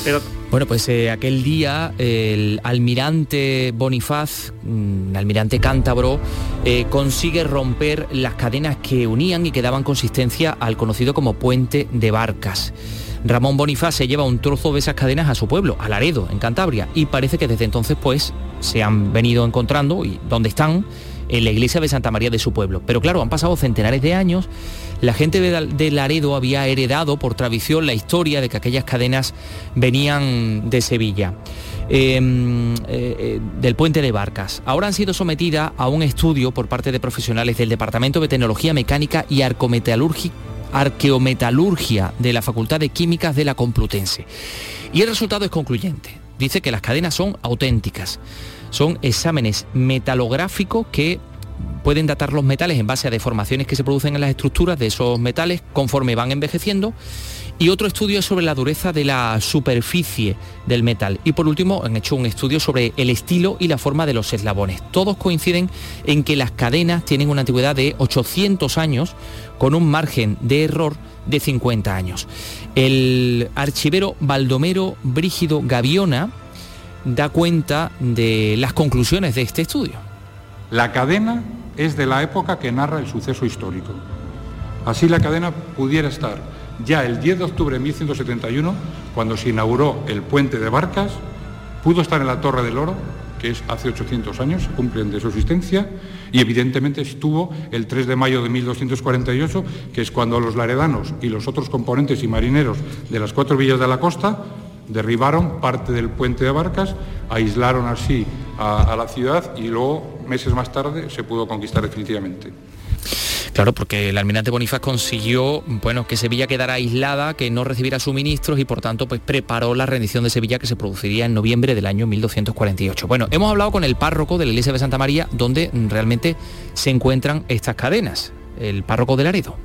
pero Bueno, pues eh, aquel día el almirante Bonifaz, mm, almirante cántabro, eh, consigue romper las cadenas que unían y que daban consistencia al conocido como puente de barcas. Ramón Bonifaz se lleva un trozo de esas cadenas a su pueblo, a Laredo, en Cantabria, y parece que desde entonces pues se han venido encontrando y donde están en la iglesia de Santa María de su pueblo. Pero claro, han pasado centenares de años, la gente de, Laredo había heredado por tradición la historia de que aquellas cadenas venían de Sevilla. eh, eh, eh, del puente de Barcas. Ahora han sido sometidas a un estudio por parte de profesionales del Departamento de Tecnología Mecánica y Arcometalurgi- Arqueometalurgia de la Facultad de Químicas de la Complutense. Y el resultado es concluyente. Dice que las cadenas son auténticas. Son exámenes metalográficos que pueden datar los metales en base a deformaciones que se producen en las estructuras de esos metales conforme van envejeciendo. Y otro estudio es sobre la dureza de la superficie del metal. Y por último han hecho un estudio sobre el estilo y la forma de los eslabones. Todos coinciden en que las cadenas tienen una antigüedad de 800 años con un margen de error de 50 años. El archivero Baldomero Brígido Gaviona da cuenta de las conclusiones de este estudio. La cadena es de la época que narra el suceso histórico. Así la cadena pudiera estar ya el 10 de octubre de 1171, cuando se inauguró el puente de Barcas, pudo estar en la Torre del Oro, que es hace 800 años, cumplen de su existencia, y evidentemente estuvo el 3 de mayo de 1248, que es cuando los laredanos y los otros componentes y marineros de las cuatro villas de la costa derribaron parte del puente de Barcas, aislaron así a la ciudad y luego, meses más tarde, se pudo conquistar definitivamente. Claro, porque el almirante Bonifaz consiguió, bueno, que Sevilla quedara aislada, que no recibiera suministros y por tanto pues preparó la rendición de Sevilla que se produciría en noviembre del año 1248. Bueno, hemos hablado con el párroco de la iglesia de Santa María donde realmente se encuentran estas cadenas, el párroco de Laredo.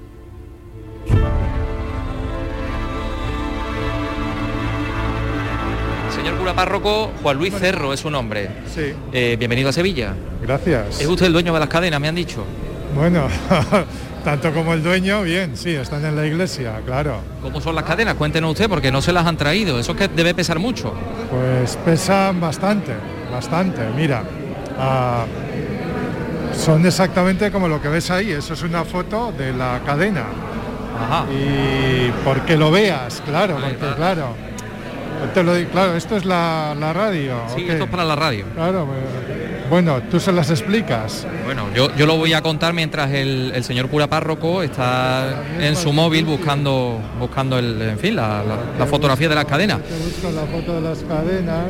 Señor cura párroco, Juan Luis Cerro es su nombre. Sí. Eh, bienvenido a Sevilla. Gracias. ¿Es usted el dueño de las cadenas, me han dicho? Bueno, *laughs* tanto como el dueño, bien, sí, están en la iglesia, claro. ¿Cómo son las cadenas? Cuéntenos usted, porque no se las han traído. Eso es que debe pesar mucho. Pues pesan bastante, bastante. Mira, ah, son exactamente como lo que ves ahí. Eso es una foto de la cadena. Y porque lo veas, claro, porque claro. Te lo digo, claro, esto es la, la radio. Sí, esto es para la radio. Claro, eh, bueno, tú se las explicas. Bueno, yo, yo lo voy a contar mientras el, el señor cura párroco está en su móvil buscando buscando el, en fin, la, la- la fotografía de las cadenas. Busco la foto de las cadenas.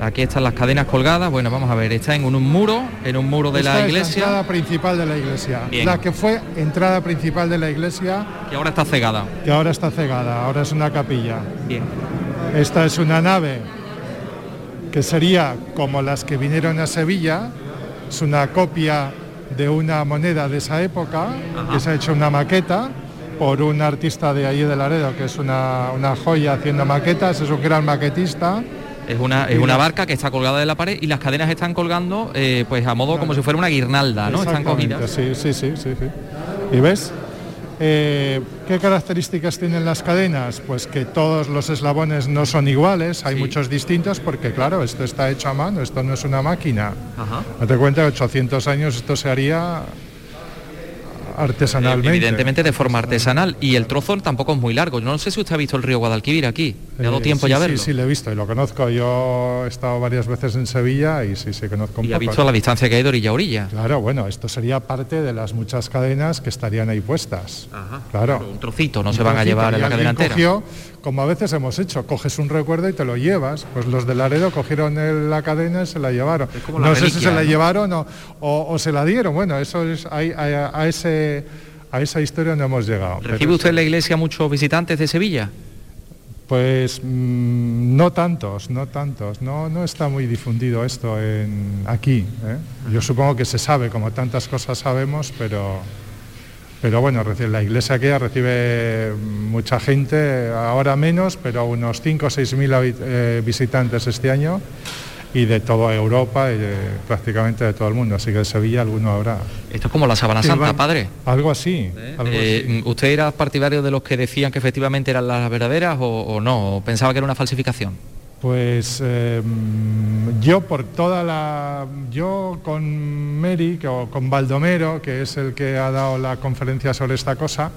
Aquí están las cadenas colgadas. Bueno, vamos a ver, está en un, un muro, en un muro de Esta la es iglesia, entrada principal de la iglesia. Bien. La que fue entrada principal de la iglesia, que ahora está cegada. que ahora está cegada, ahora es una capilla. Bien. Esta es una nave que sería como las que vinieron a Sevilla, es una copia de una moneda de esa época, que se ha hecho una maqueta por un artista de allí de Laredo, que es una, una joya haciendo maquetas, es un gran maquetista. Es una, es una barca que está colgada de la pared y las cadenas están colgando eh, pues a modo como si fuera una guirnalda, ¿no? Están cogidas. Sí, sí, sí, sí, sí. ¿Y ves? Eh, ¿Qué características tienen las cadenas? Pues que todos los eslabones no son iguales, hay muchos distintos porque claro, esto está hecho a mano, esto no es una máquina. Ajá. Date cuenta, 800 años esto se haría artesanalmente. Evidentemente de forma artesanal y el trozo tampoco es muy largo. Yo no sé si usted ha visto el río Guadalquivir aquí. ¿Le ha dado Eh, tiempo sí, ya sí, verlo? Sí, lo he visto y lo conozco. Yo he estado varias veces en Sevilla y sí, sí conozco un Y ha visto la distancia que hay de orilla a orilla. Claro, bueno, esto sería parte de las muchas cadenas que estarían ahí puestas. claro. Un trocito, no se van a llevar en la cadena entera. cogió, como a veces hemos hecho, coges un recuerdo y te lo llevas. Pues los de Laredo cogieron el- la cadena y se la llevaron. la no sé si se la ¿no? llevaron o, o- o se la dieron. Bueno, eso es a ese a esa historia no hemos llegado. ¿Recibe Pero- usted en la iglesia muchos visitantes de Sevilla? Pues mm, no tantos, no tantos. No, no está muy difundido esto en, aquí. ¿eh? Yo supongo que se sabe, como tantas cosas sabemos, pero, pero bueno, la iglesia aquella recibe mucha gente, ahora menos, pero unos 5 o 6 mil eh, visitantes este año y de toda Europa y de- prácticamente de todo el mundo. Así que de Sevilla alguno habrá. Esto es como la Sábana Sí, Santa, padre. Algo así. algo Eh, ¿Usted era partidario de los que decían que efectivamente eran las verdaderas o, o no? ¿O pensaba que era una falsificación? Pues eh, mm, yo por toda la... Yo con Mary, o con Baldomero, que es el que ha dado la conferencia sobre esta cosa,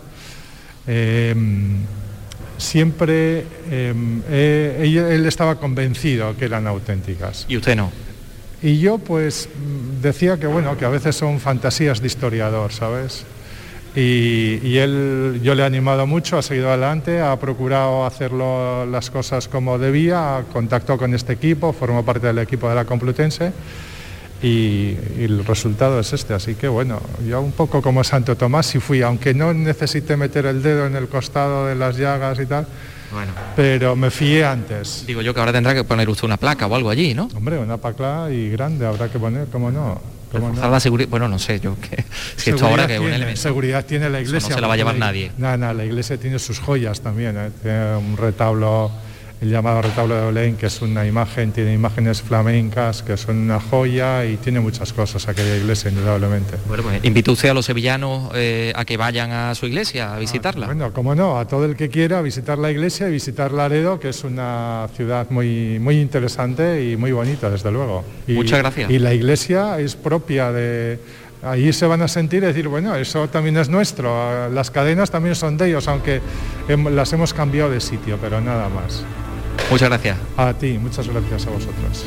eh, siempre eh, eh, él estaba convencido que eran auténticas. ¿Y usted no? Y yo pues decía que bueno, que a veces son fantasías de historiador, ¿sabes? Y, y él, yo le he animado mucho, ha seguido adelante, ha procurado hacerlo las cosas como debía, contactó con este equipo, formó parte del equipo de la Complutense y, y el resultado es este. Así que bueno, yo un poco como Santo Tomás sí fui, aunque no necesité meter el dedo en el costado de las llagas y tal, Bueno. pero me fié antes. Digo yo que ahora tendrá que poner usted una placa o algo allí, ¿no? Hombre, una pacla y grande habrá que poner, ¿cómo no? ¿Cómo no? Reforzar la seguridad. Bueno, no sé, yo que si esto ahora que un elemento. Seguridad tiene la iglesia. no se la va a llevar la- nadie. No, no, la iglesia tiene sus joyas también. ¿eh? Tiene un retablo, el llamado retablo de Belén, que es una imagen, tiene imágenes flamencas que son una joya y tiene muchas cosas aquella iglesia, indudablemente. Bueno, pues invita usted a los sevillanos eh, a que vayan a su iglesia a visitarla. Bueno, como no, a todo el que quiera visitar la iglesia y visitar Laredo, que es una ciudad muy, muy interesante y muy bonita, desde luego. Y- Muchas gracias. Y la iglesia es propia de... Ahí se van a sentir y decir, bueno, eso también es nuestro, las cadenas también son de ellos, aunque las hemos cambiado de sitio, pero nada más. Muchas gracias. A ti, muchas gracias a vosotros.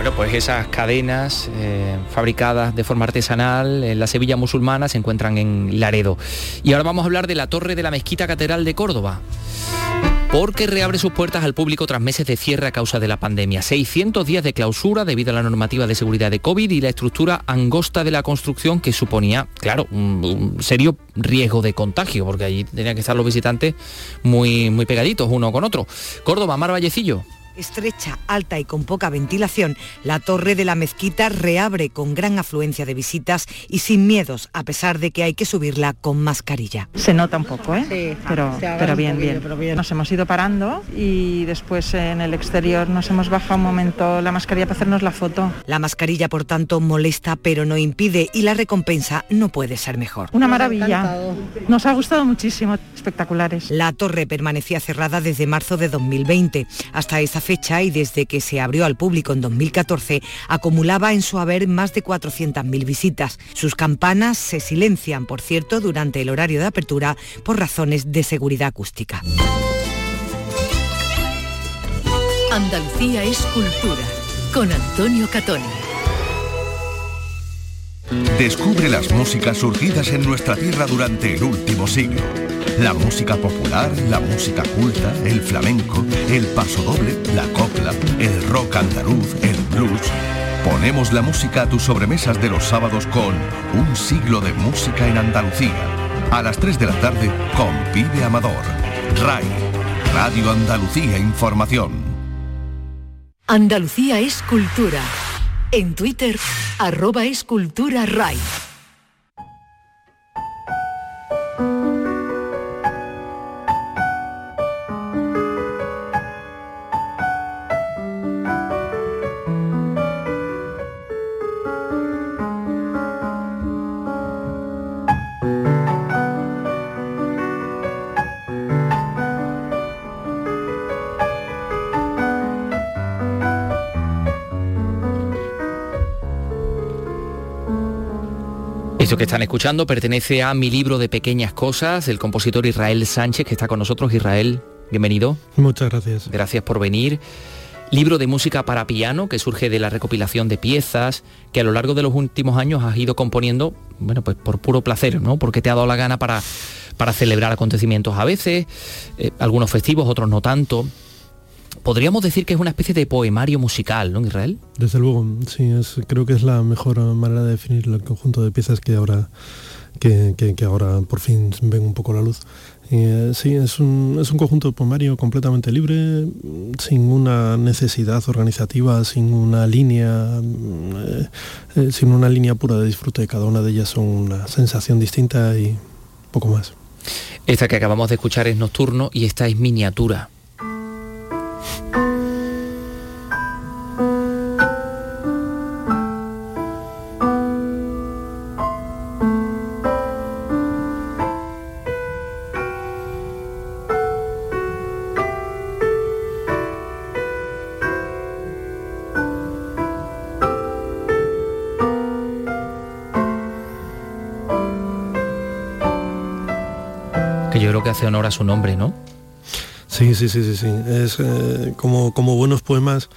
Bueno, pues esas cadenas eh, fabricadas de forma artesanal en la Sevilla musulmana se encuentran en Laredo. Y ahora vamos a hablar de la torre de la Mezquita Catedral de Córdoba. Porque reabre sus puertas al público tras meses de cierre a causa de la pandemia. 600 días de clausura debido a la normativa de seguridad de COVID y la estructura angosta de la construcción que suponía, claro, un, serio riesgo de contagio, porque allí tenían que estar los visitantes muy, muy pegaditos uno con otro. Córdoba, Mar Vallecillo. Estrecha, alta y con poca ventilación, la torre de la mezquita reabre con gran afluencia de visitas y sin miedos, a pesar de que hay que subirla con mascarilla. Se nota un poco, ¿eh? pero, se agarra pero un bien, bien, pero bien. Nos hemos ido parando y después en el exterior nos hemos bajado un momento la mascarilla para hacernos la foto. La mascarilla, por tanto, molesta pero no impide y la recompensa no puede ser mejor. Una maravilla. Nos ha gustado muchísimo, espectaculares. La torre permanecía cerrada desde marzo de 2020. Hasta fecha y desde que se abrió al público en 2014, acumulaba en su haber más de 400.000 visitas. Sus campanas se silencian, por cierto, durante el horario de apertura por razones de seguridad acústica. Andalucía es cultura. Con Antonio Catoni. Descubre las músicas surgidas en nuestra tierra durante el último siglo. La música popular, la música culta, el flamenco, el pasodoble, la copla, el rock andaluz, el blues. Ponemos la música a tus sobremesas de los sábados con Un siglo de música en Andalucía. A las 3 de la tarde con Pibe Amador. RAI, Radio Andalucía Información. Andalucía es cultura. En Twitter, arroba escultura RAI. Que están escuchando pertenece a mi libro de pequeñas cosas, el compositor Israel Sánchez, que está con nosotros. Israel, bienvenido. Muchas gracias. Gracias por venir. Libro de música para piano que surge de la recopilación de piezas que a lo largo de los últimos años has ido componiendo, bueno, pues por puro placer, ¿no? Porque te ha dado la gana para, para celebrar acontecimientos a veces, eh, algunos festivos, otros no tanto. Podríamos decir que es una especie de poemario musical, ¿no, Israel? Desde luego, sí, es, creo que es la mejor manera de definir el conjunto de piezas que ahora, que, que, ahora por fin ven un poco la luz. Eh, sí, es un, es un conjunto poemario completamente libre, sin una necesidad organizativa, sin una línea, eh, eh, sin una línea pura de disfrute. Cada una de ellas son una sensación distinta y poco más. Esta que acabamos de escuchar es Nocturno y esta es Miniatura. Hace honor a su nombre, ¿no? Sí, sí, sí, sí, sí. Es eh, como, como buenos poemas.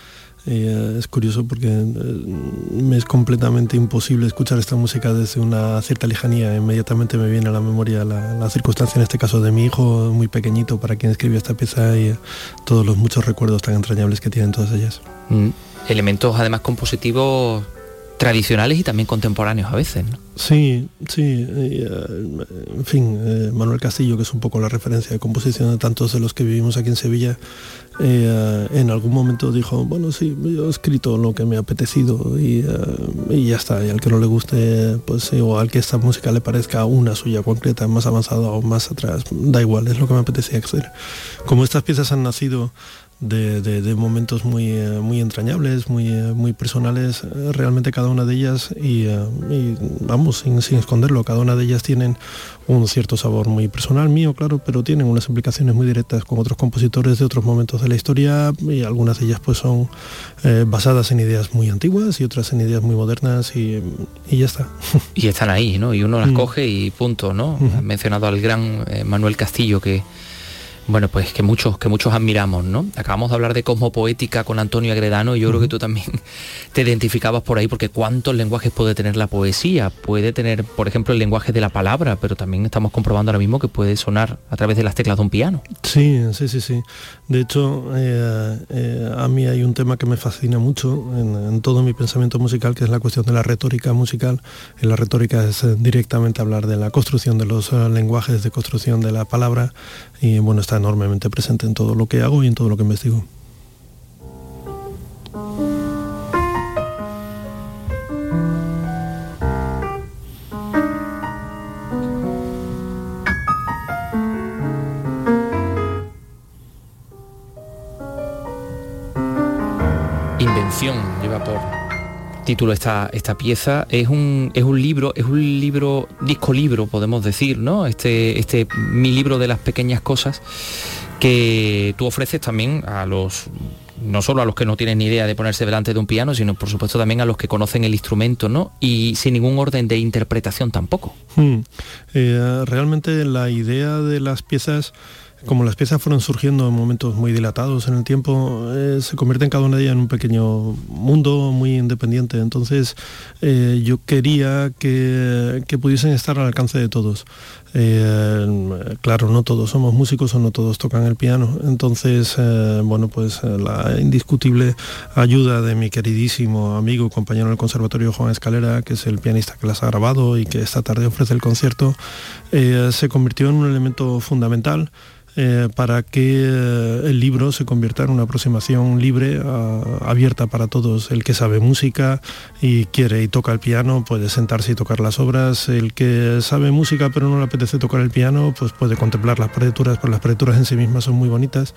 Eh, es curioso porque eh, me es completamente imposible escuchar esta música desde una cierta lejanía. Inmediatamente me viene a la memoria la, circunstancia, en este caso, de mi hijo muy pequeñito, para quien escribió esta pieza y todos los muchos recuerdos tan entrañables que tienen todas ellas. Mm. Elementos además compositivos tradicionales y también contemporáneos a veces. ¿no? Sí, sí. Eh, en fin, eh, Manuel Castillo, que es un poco la referencia de composición de tantos de los que vivimos aquí en Sevilla, eh, en algún momento dijo, bueno, sí, yo he escrito lo que me ha apetecido y, ya está. Y al que no le guste, pues o al que esta música le parezca una suya concreta, más avanzada o más atrás, da igual, es lo que me apetecía hacer. Como estas piezas han nacido de, momentos muy, eh, muy entrañables, muy, eh, muy personales, eh, realmente cada una de ellas, y, vamos, sin, esconderlo, cada una de ellas tienen un cierto sabor muy personal mío, claro, pero tienen unas implicaciones muy directas con otros compositores de otros momentos de la historia y algunas de ellas pues son basadas en ideas muy antiguas y otras en ideas muy modernas y, ya está. *laughs* Y están ahí, ¿no? Y uno las mm. coge y punto, ¿no? Has mencionado al gran Manuel Castillo que bueno, pues que muchos, que muchos admiramos, ¿no? Acabamos de hablar de cosmopoética con Antonio Agredano y yo creo que tú también te identificabas por ahí porque cuántos lenguajes puede tener la poesía. Puede tener, por ejemplo, el lenguaje de la palabra, pero también estamos comprobando ahora mismo que puede sonar a través de las teclas de un piano. Sí, sí, sí, sí. De hecho, eh, eh, a mí hay un tema que me fascina mucho en, todo mi pensamiento musical, que es la cuestión de la retórica musical. En la retórica es eh, directamente hablar de la construcción de los lenguajes, de construcción de la palabra, y bueno, está enormemente presente en todo lo que hago y en todo lo que investigo. Invención título esta, esta pieza. Es un, es un libro, es un libro, disco libro, podemos decir, ¿no? Este, este mi libro de las pequeñas cosas que tú ofreces también a los no solo a los que no tienen ni idea de ponerse delante de un piano, sino por supuesto también a los que conocen el instrumento, ¿no? Y sin ningún orden de interpretación tampoco. Hmm. Eh, realmente la idea de las piezas como las piezas fueron surgiendo en momentos muy dilatados en el tiempo, eh, se convierte en cada una de ellas en un pequeño mundo muy independiente. Entonces eh, yo quería que, pudiesen estar al alcance de todos. Eh, claro, no todos somos músicos o no todos tocan el piano. Entonces, bueno, pues la indiscutible ayuda de mi queridísimo amigo, compañero del Conservatorio Juan Escalera, que es el pianista que las ha grabado y que esta tarde ofrece el concierto, se convirtió en un elemento fundamental eh, para que eh, el libro se convierta en una aproximación libre, abierta para todos. El que sabe música y quiere y toca el piano puede sentarse y tocar las obras. El que sabe música pero no le apetece tocar el piano, pues puede contemplar las partituras, porque las partituras en sí mismas son muy bonitas.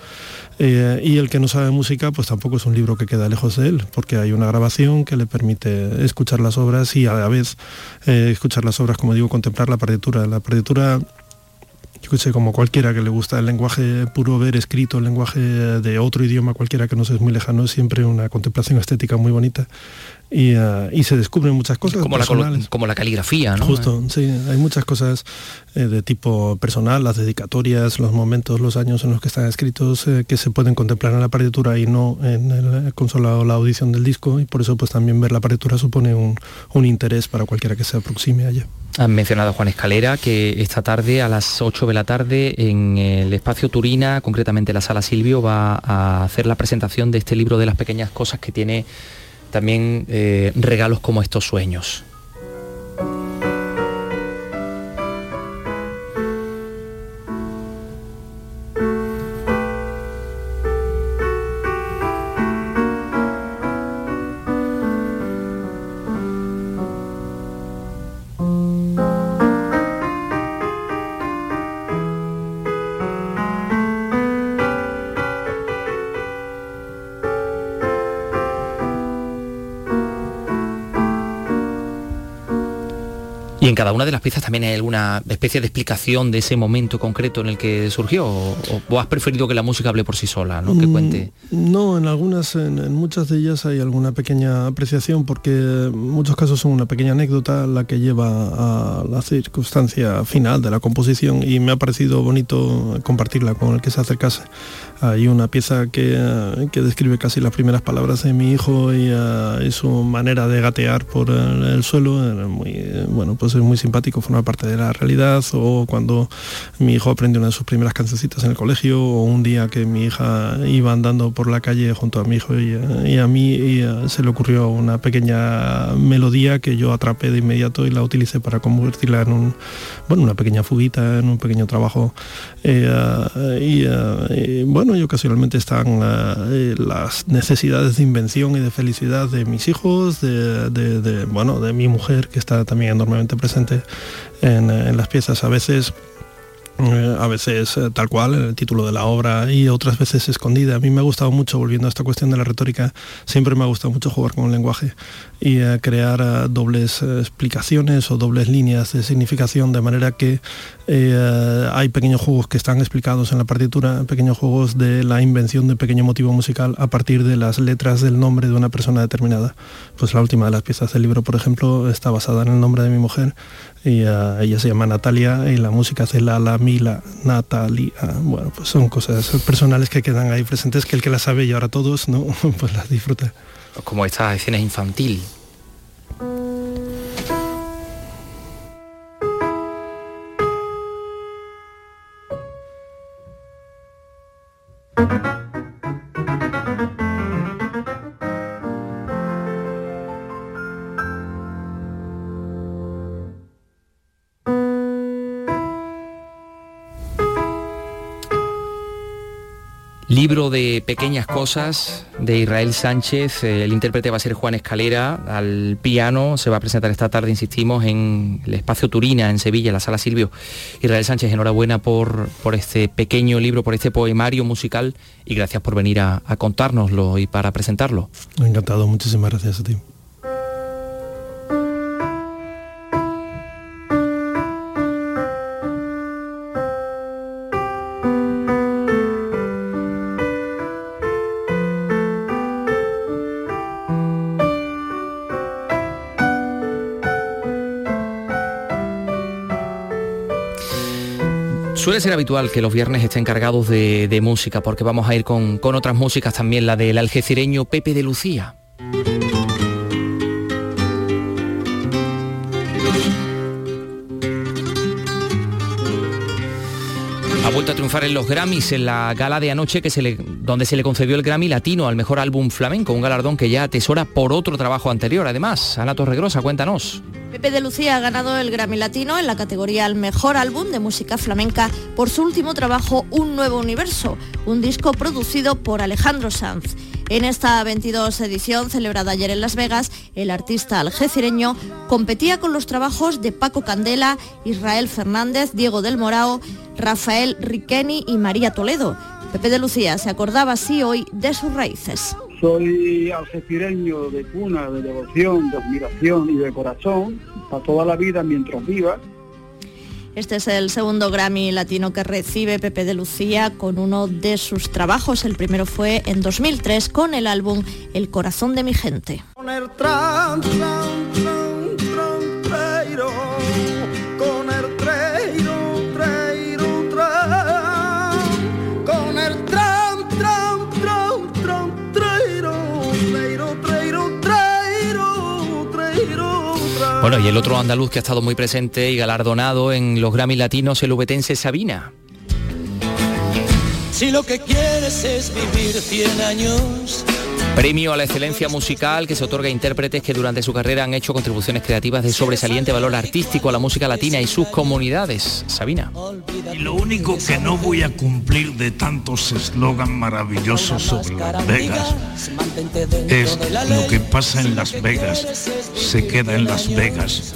Eh, y el que no sabe música, pues tampoco es un libro que queda lejos de él, porque hay una grabación que le permite escuchar las obras y a la vez escuchar las obras, como digo, contemplar la partitura. La partitura yo sé, como cualquiera que le gusta el lenguaje puro ver escrito, el lenguaje de otro idioma, cualquiera que no es muy lejano, es siempre una contemplación estética muy bonita. Y, eh, y, se descubren muchas cosas como personales. La, como la caligrafía ¿no? justo sí hay muchas cosas eh, de tipo personal las dedicatorias los momentos los años en los que están escritos eh, que se pueden contemplar en la partitura y no en el consola o la audición del disco y por eso pues también ver la partitura supone un, un interés para cualquiera que se aproxime a ella han mencionado a Juan Escalera que esta tarde a las 8 de la tarde en el espacio Turina, concretamente la sala Silvio, va a hacer la presentación de este libro de las pequeñas cosas que tiene también eh, regalos como estos sueños. Cada una de las piezas también hay alguna especie de explicación de ese momento concreto en el que surgió, o, has preferido que la música hable por sí sola, ¿no? Que Mm, cuente. No, en algunas, en, en, muchas de ellas hay alguna pequeña apreciación, porque en muchos casos son una pequeña anécdota la que lleva a la circunstancia final de la composición y me ha parecido bonito compartirla con el que se acercase. Hay una pieza que, que describe casi las primeras palabras de mi hijo y, y su manera de gatear por el, el suelo, bueno, pues es muy simpático, forma parte de la realidad, o cuando mi hijo aprendió una de sus primeras cancioncitas en el colegio, o un día que mi hija iba andando por la calle junto a mi hijo y, a mí y uh, se le ocurrió una pequeña melodía que yo atrapé de inmediato y la utilicé para convertirla en bueno, una pequeña fuguita, en un pequeño trabajo. Eh, y, y, bueno, y ocasionalmente están eh, las necesidades de invención y de felicidad de mis hijos, de, bueno, de mi mujer, que está también enormemente presente en, en las piezas. A veces eh, a veces eh, tal cual en el título de la obra y otras veces escondida. A mí me ha gustado mucho, volviendo a esta cuestión de la retórica, siempre me ha gustado mucho jugar con el lenguaje y eh, crear eh, dobles eh, explicaciones o dobles líneas de significación, de manera que eh, hay pequeños juegos que están explicados en la partitura, pequeños juegos de la invención de pequeño motivo musical a partir de las letras del nombre de una persona determinada. Pues la última de las piezas del libro, por ejemplo, está basada en el nombre de mi mujer y ella se llama Natalia y la música hace la, la, mi, la, Natalia. Bueno, pues son cosas personales que quedan ahí presentes que el que las sabe y ahora todos, ¿no? *laughs* pues las disfruta. Como esta escena infantil. De pequeñas cosas de Israel Sánchez. El intérprete va a ser Juan Escalera. Al piano se va a presentar esta tarde, insistimos, en el espacio Turina, en Sevilla, en la sala Silvio. Israel Sánchez, enhorabuena por, por este pequeño libro, por este poemario musical y gracias por venir a, a contárnoslo y para presentarlo. Encantado, muchísimas gracias a ti. Suele ser habitual que los viernes estén cargados de, música, porque vamos a ir con, con, otras músicas también, la del algecireño Pepe de Lucía. Ha vuelto a triunfar en los Grammys en la gala de anoche que donde se le concedió el Grammy Latino al mejor álbum flamenco, un galardón que ya atesora por otro trabajo anterior. Además, Ana Torregrosa, cuéntanos. Pepe de Lucía ha ganado el Grammy Latino en la categoría al mejor álbum de música flamenca por su último trabajo Un Nuevo Universo, un disco producido por Alejandro Sanz. En esta 22 edición, celebrada ayer en Las Vegas, el artista algecireño competía con los trabajos de Paco Candela, Israel Fernández, Diego del Morao, Rafael Riqueni y María Toledo. Pepe de Lucía se acordaba así hoy de sus raíces. Soy algecireño de cuna, de devoción, de admiración y de corazón, para toda la vida mientras viva. Este es el segundo Grammy latino que recibe Pepe de Lucía con uno de sus trabajos. El primero fue en 2003 con el álbum El corazón de mi gente. con el tran, tran, tran, tran, Bueno, y el otro andaluz que ha estado muy presente y galardonado en los Grammy Latinos, el ubetense Sabina. Si lo que quieres es vivir 100 años, Premio a la excelencia musical que se otorga a intérpretes que durante su carrera han hecho contribuciones creativas de sobresaliente valor artístico a la música latina y sus comunidades. Sabina. Y lo único que no voy a cumplir de tantos eslogan maravillosos sobre Las Vegas es lo que pasa en Las Vegas, se queda en Las Vegas.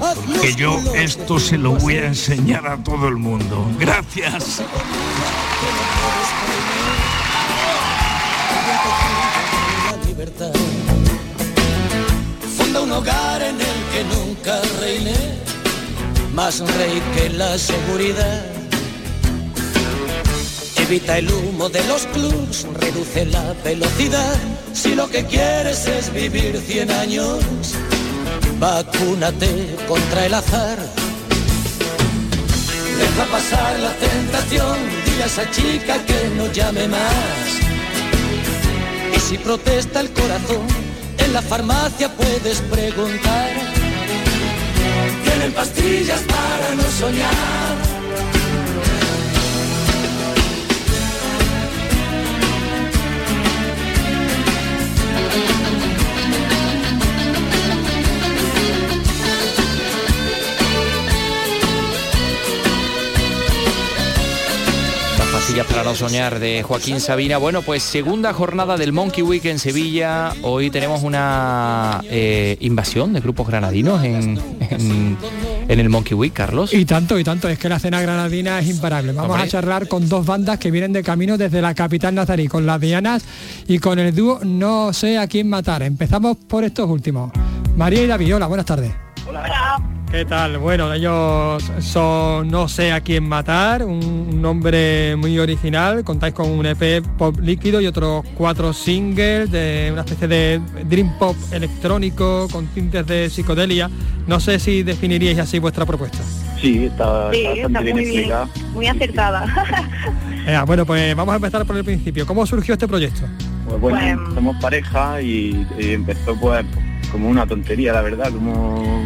Porque yo esto se lo voy a enseñar a todo el mundo. Gracias. Funda un hogar en el que nunca reiné, más rey que la seguridad. Evita el humo de los clubs, reduce la velocidad. Si lo que quieres es vivir 100 años, vacúnate contra el azar. Deja pasar la tentación, dile a esa chica que no llame más. Y si protesta el corazón, en la farmacia puedes preguntar. Tienen pastillas para no soñar. Las pastillas para no soñar de Joaquín Sabina. Bueno, pues segunda jornada del Monkey Week en Sevilla. Hoy tenemos una eh, invasión de grupos granadinos en, en- en el Monkey Week, Carlos. Y tanto, y tanto, es que la cena granadina es imparable. Vamos Hombre. a charlar con dos bandas que vienen de camino desde la capital nazarí, con las Dianas y con el dúo No sé a quién matar. Empezamos por estos últimos. María y David, hola, buenas tardes. ¿Qué tal? Bueno, ellos son No sé a quién matar, un, nombre muy original. Contáis con un EP pop líquido y otros cuatro singles de una especie de dream pop electrónico con tintes de psicodelia. No sé si definiríais así vuestra propuesta. Sí, está, Sí, está está bastante bien muy bien, explicado. muy acertada. *laughs* Bueno, pues vamos a empezar por el principio. ¿Cómo surgió este proyecto? Pues bueno, somos pareja y, y empezó pues como una tontería, la verdad, como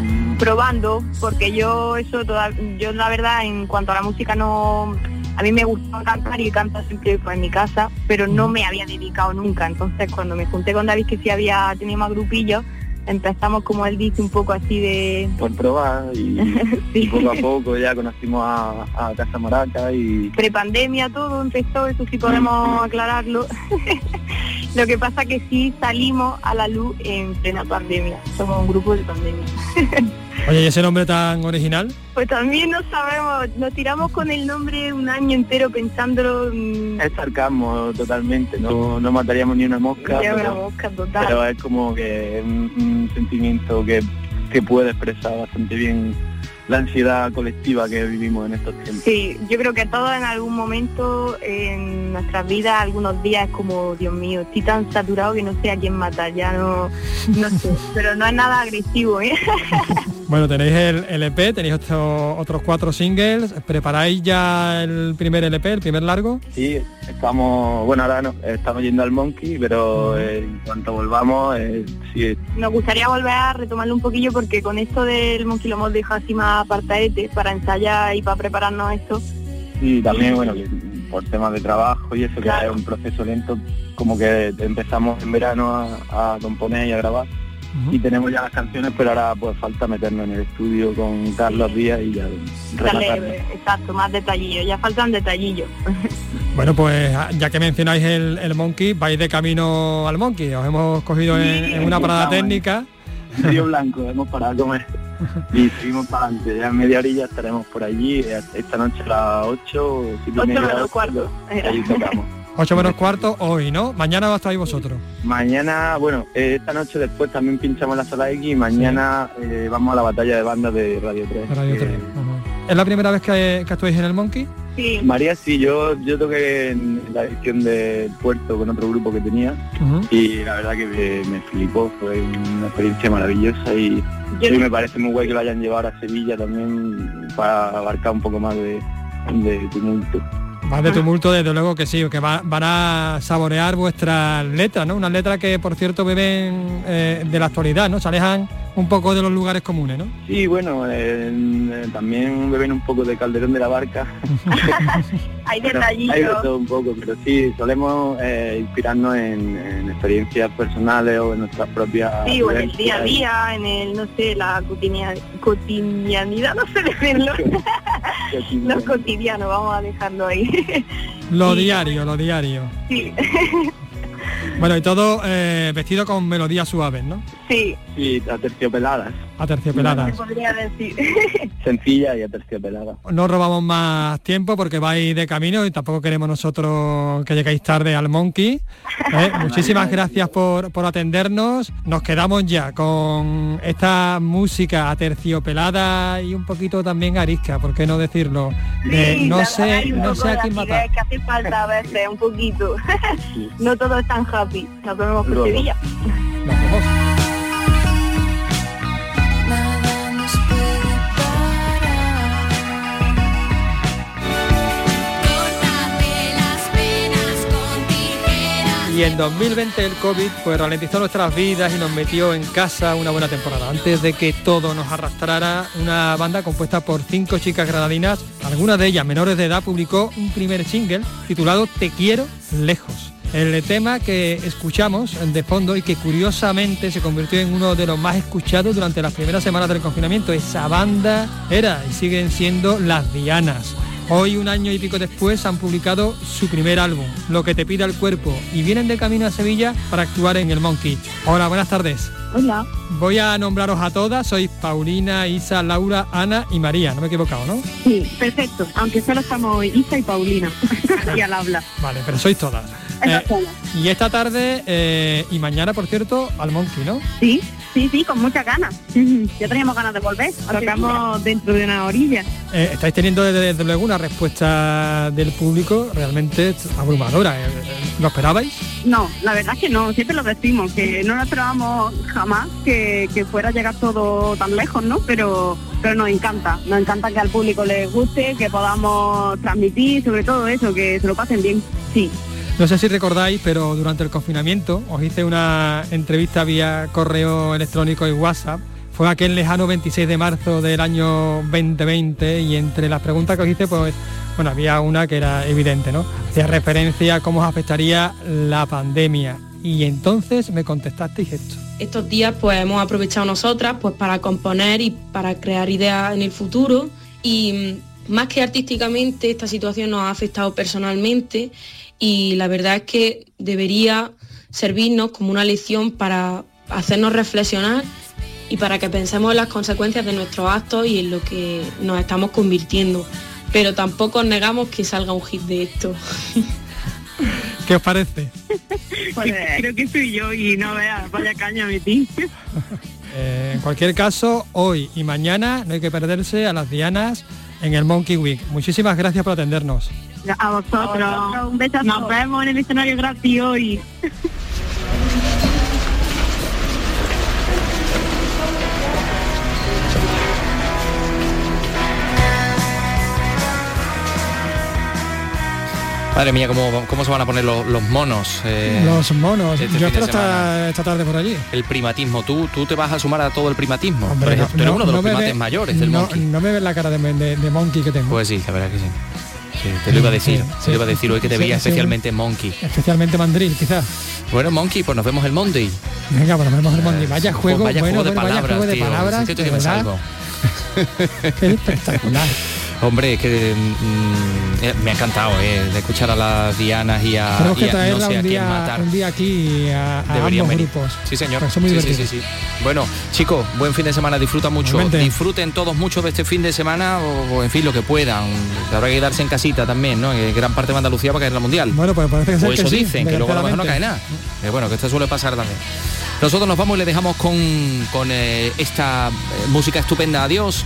Probando, porque yo eso toda, yo la verdad en cuanto a la música no a mí me gustaba cantar y canto siempre pues, en mi casa, pero no me había dedicado nunca. Entonces cuando me junté con David que sí había tenido más grupillos, empezamos como él dice un poco así de por probar y, *laughs* y poco a poco ya conocimos a, a Casa Maraca y prepandemia todo empezó, eso sí podemos aclararlo. *laughs* Lo que pasa que sí salimos a la luz en plena pandemia. Somos un grupo de pandemia. *laughs* Oye, ¿y ese nombre tan original? Pues también no sabemos, nos tiramos con el nombre un año entero pensándolo. mm, es sarcasmo totalmente, no, no mataríamos ni una mosca, ya una pero, mosca total. pero es como que un, un sentimiento que, que puede expresar bastante bien la ansiedad colectiva que vivimos en estos tiempos. Sí, yo creo que todos en algún momento en nuestras vidas, algunos días es como, Dios mío, estoy tan saturado que no sé a quién matar, ya no, no sé, *laughs* pero no es nada agresivo, ¿eh? *laughs* Bueno, tenéis el, EP, tenéis otro- otros cuatro singles. ¿Preparáis ya el primer LP, el primer largo? Sí, estamos, bueno, ahora no, estamos yendo al Monkey, pero eh, en cuanto volvamos, eh, sí, Nos gustaría volver a retomarlo un poquillo porque con esto del Monkey lo hemos dejado así más apartaete para ensayar y para prepararnos esto. y también, bueno, por temas de trabajo y eso, que es un proceso lento, como que empezamos en verano a, a componer y a grabar. Y tenemos ya las canciones, pero ahora pues falta meternos en el estudio con Carlos Díaz y ya exacto, más detallillos, ya faltan detallillos. *laughs* Bueno, pues ya que mencionáis el, el Monkey, vais de camino al Monkey. Os hemos cogido en, en una parada Estamos técnica. Río *laughs* Blanco, hemos parado a comer y seguimos para adelante. Ya en media orilla estaremos por allí, esta noche a las 8, Ocho menos cuarto. Ahí tocamos. *laughs* 8 menos cuarto hoy, ¿no? Mañana estáis vosotros. Mañana, bueno, eh, esta noche después también pinchamos la sala X y mañana eh, vamos a la batalla de bandas de Radio 3. de Radio que- 3. Ajá. ¿Es la primera vez que, que actuáis en el Monkey? Sí. María, sí, yo, yo toqué en la edición de Puerto con otro grupo que tenía y la verdad que me, me flipó, fue una experiencia maravillosa y, y me parece muy guay que lo hayan llevado a Sevilla también para abarcar un poco más de, de tumulto. Más de tumulto, desde luego que sí, que va- van a saborear vuestras letras, ¿no? Unas letras que, por cierto, beben eh, de la actualidad, ¿no? Se alejan un poco de los lugares comunes, ¿no? Sí, bueno, eh, también beben un poco de Calderón de la Barca. *laughs* Hay detallitos. Hay de todo un poco, pero sí, solemos eh, inspirarnos en, en experiencias personales o en nuestras propias... Sí, o en el día a día, en el, no sé, la cotidia- cotidianidad, no sé decirlo. *laughs* Lo cotidiano, vamos a dejarlo ahí. *laughs* Lo diario, lo diario. Sí, Bueno, y todo eh, vestido con melodías suaves, ¿no? sí, Sí, aterciopeladas. Aterciopeladas. podría decir. *laughs* Sencilla y aterciopelada. No robamos más tiempo porque vais de camino y tampoco queremos nosotros que lleguéis tarde al Monkey. ¿eh? *laughs* Muchísimas gracias por, por atendernos. Nos quedamos ya con esta música aterciopelada y un poquito también arisca, ¿por qué no decirlo? De Sí, no sé, no sé a quién matar. que hace falta a veces, un poquito. *laughs* no todo es tan happy. Nos vemos por. Sevilla. Nos vemos. Y en 2020 el COVID pues ralentizó nuestras vidas y nos metió en casa una buena temporada. Antes de que todo nos arrastrara, una banda compuesta por cinco chicas granadinas, algunas de ellas menores de edad, publicó un primer single titulado Te quiero lejos. El tema que escuchamos de fondo y que curiosamente se convirtió en uno de los más escuchados durante las primeras semanas del confinamiento. Esa banda era y siguen siendo Las Dianas. Hoy, un año y pico después, han publicado su primer álbum, Lo que te pida el cuerpo, y vienen de camino a Sevilla para actuar en el Monkey. Hola, buenas tardes. Hola. Voy a nombraros a todas, sois Paulina, Isa, Laura, Ana y María, no me he equivocado, ¿no? Sí, perfecto. Aunque solo estamos Isa y Paulina. *laughs* y al habla. Vale, pero sois todas. Eh, y esta tarde eh, y mañana, por cierto, al Monkey, ¿no? Sí, sí, sí, con muchas ganas. Ya teníamos ganas de volver. Tocamos dentro de una orilla. Eh, estáis teniendo desde, desde luego una respuesta del público realmente abrumadora. Eh, eh, ¿Lo esperabais? No, la verdad es que no, siempre lo decimos, que no lo esperábamos jamás que, que fuera a llegar todo tan lejos, ¿no? Pero, pero nos encanta, nos encanta que al público le guste, que podamos transmitir, sobre todo eso, que se lo pasen bien. Sí. No sé si recordáis, pero durante el confinamiento os hice una entrevista vía correo electrónico y WhatsApp. Fue aquel lejano 26 de marzo del año 2020 y entre las preguntas que os hice, pues, bueno, había una que era evidente, ¿no? Hacía referencia a cómo os afectaría la pandemia. Y entonces me contestasteis esto. Estos días pues hemos aprovechado nosotras pues para componer y para crear ideas en el futuro y mm, más que artísticamente esta situación nos ha afectado personalmente y la verdad es que debería servirnos como una lección para hacernos reflexionar y para que pensemos en las consecuencias de nuestros actos y en lo que nos estamos convirtiendo. Pero tampoco negamos que salga un hit de esto. *laughs* ¿Qué os parece? *laughs* Pues, creo que soy yo y no veas, vaya caña metí. *laughs* Eh, en cualquier caso, hoy y mañana no hay que perderse a las Dianas en el Monkey Week. Muchísimas gracias por atendernos. A vosotros. Un besazo. Nos vemos en el escenario gratis hoy. Madre mía, ¿cómo, cómo se van a poner los, los monos? eh, Los monos. este Yo espero estar esta tarde por allí. El primatismo, tú, tú te vas a sumar a todo el primatismo. Hombre, Por no- ejemplo, tú eres no- uno de no los primates ve- mayores del no, monkey. No me ves la cara de, de- de monkey que tengo. Pues sí, la verdad que sí. Sí, te lo iba a decir, Sí, te lo iba a decir hoy que te veía especialmente monkey. Especialmente mandril, quizás. Bueno, monkey, pues nos vemos el Monday. Venga, pues nos vemos el Monday. Vaya juego, vaya bueno, juego de bueno, vaya palabras, juego de tío. palabras. Es que de que me salgo. Espectacular. *laughs* Hombre, es que mm, eh, me ha encantado eh, de escuchar a las Dianas y a, Tenemos y que a traerla no sé a quién matar. un día aquí a, a Deberían ambos venir. grupos. Sí, señor. Pues son muy Sí, sí, sí, sí. Bueno, chicos, buen fin de semana, disfruta mucho. Disfruten todos mucho de este fin de semana o, o, en fin, lo que puedan. Habrá que quedarse en casita también, ¿no? Que gran parte de Andalucía va a caer la mundial. Bueno, pues parece que eso sí, dicen, que luego a lo mejor no cae nada. Eh, bueno, que esto suele pasar también. Nosotros nos vamos y le dejamos con, con eh, esta música estupenda. Adiós.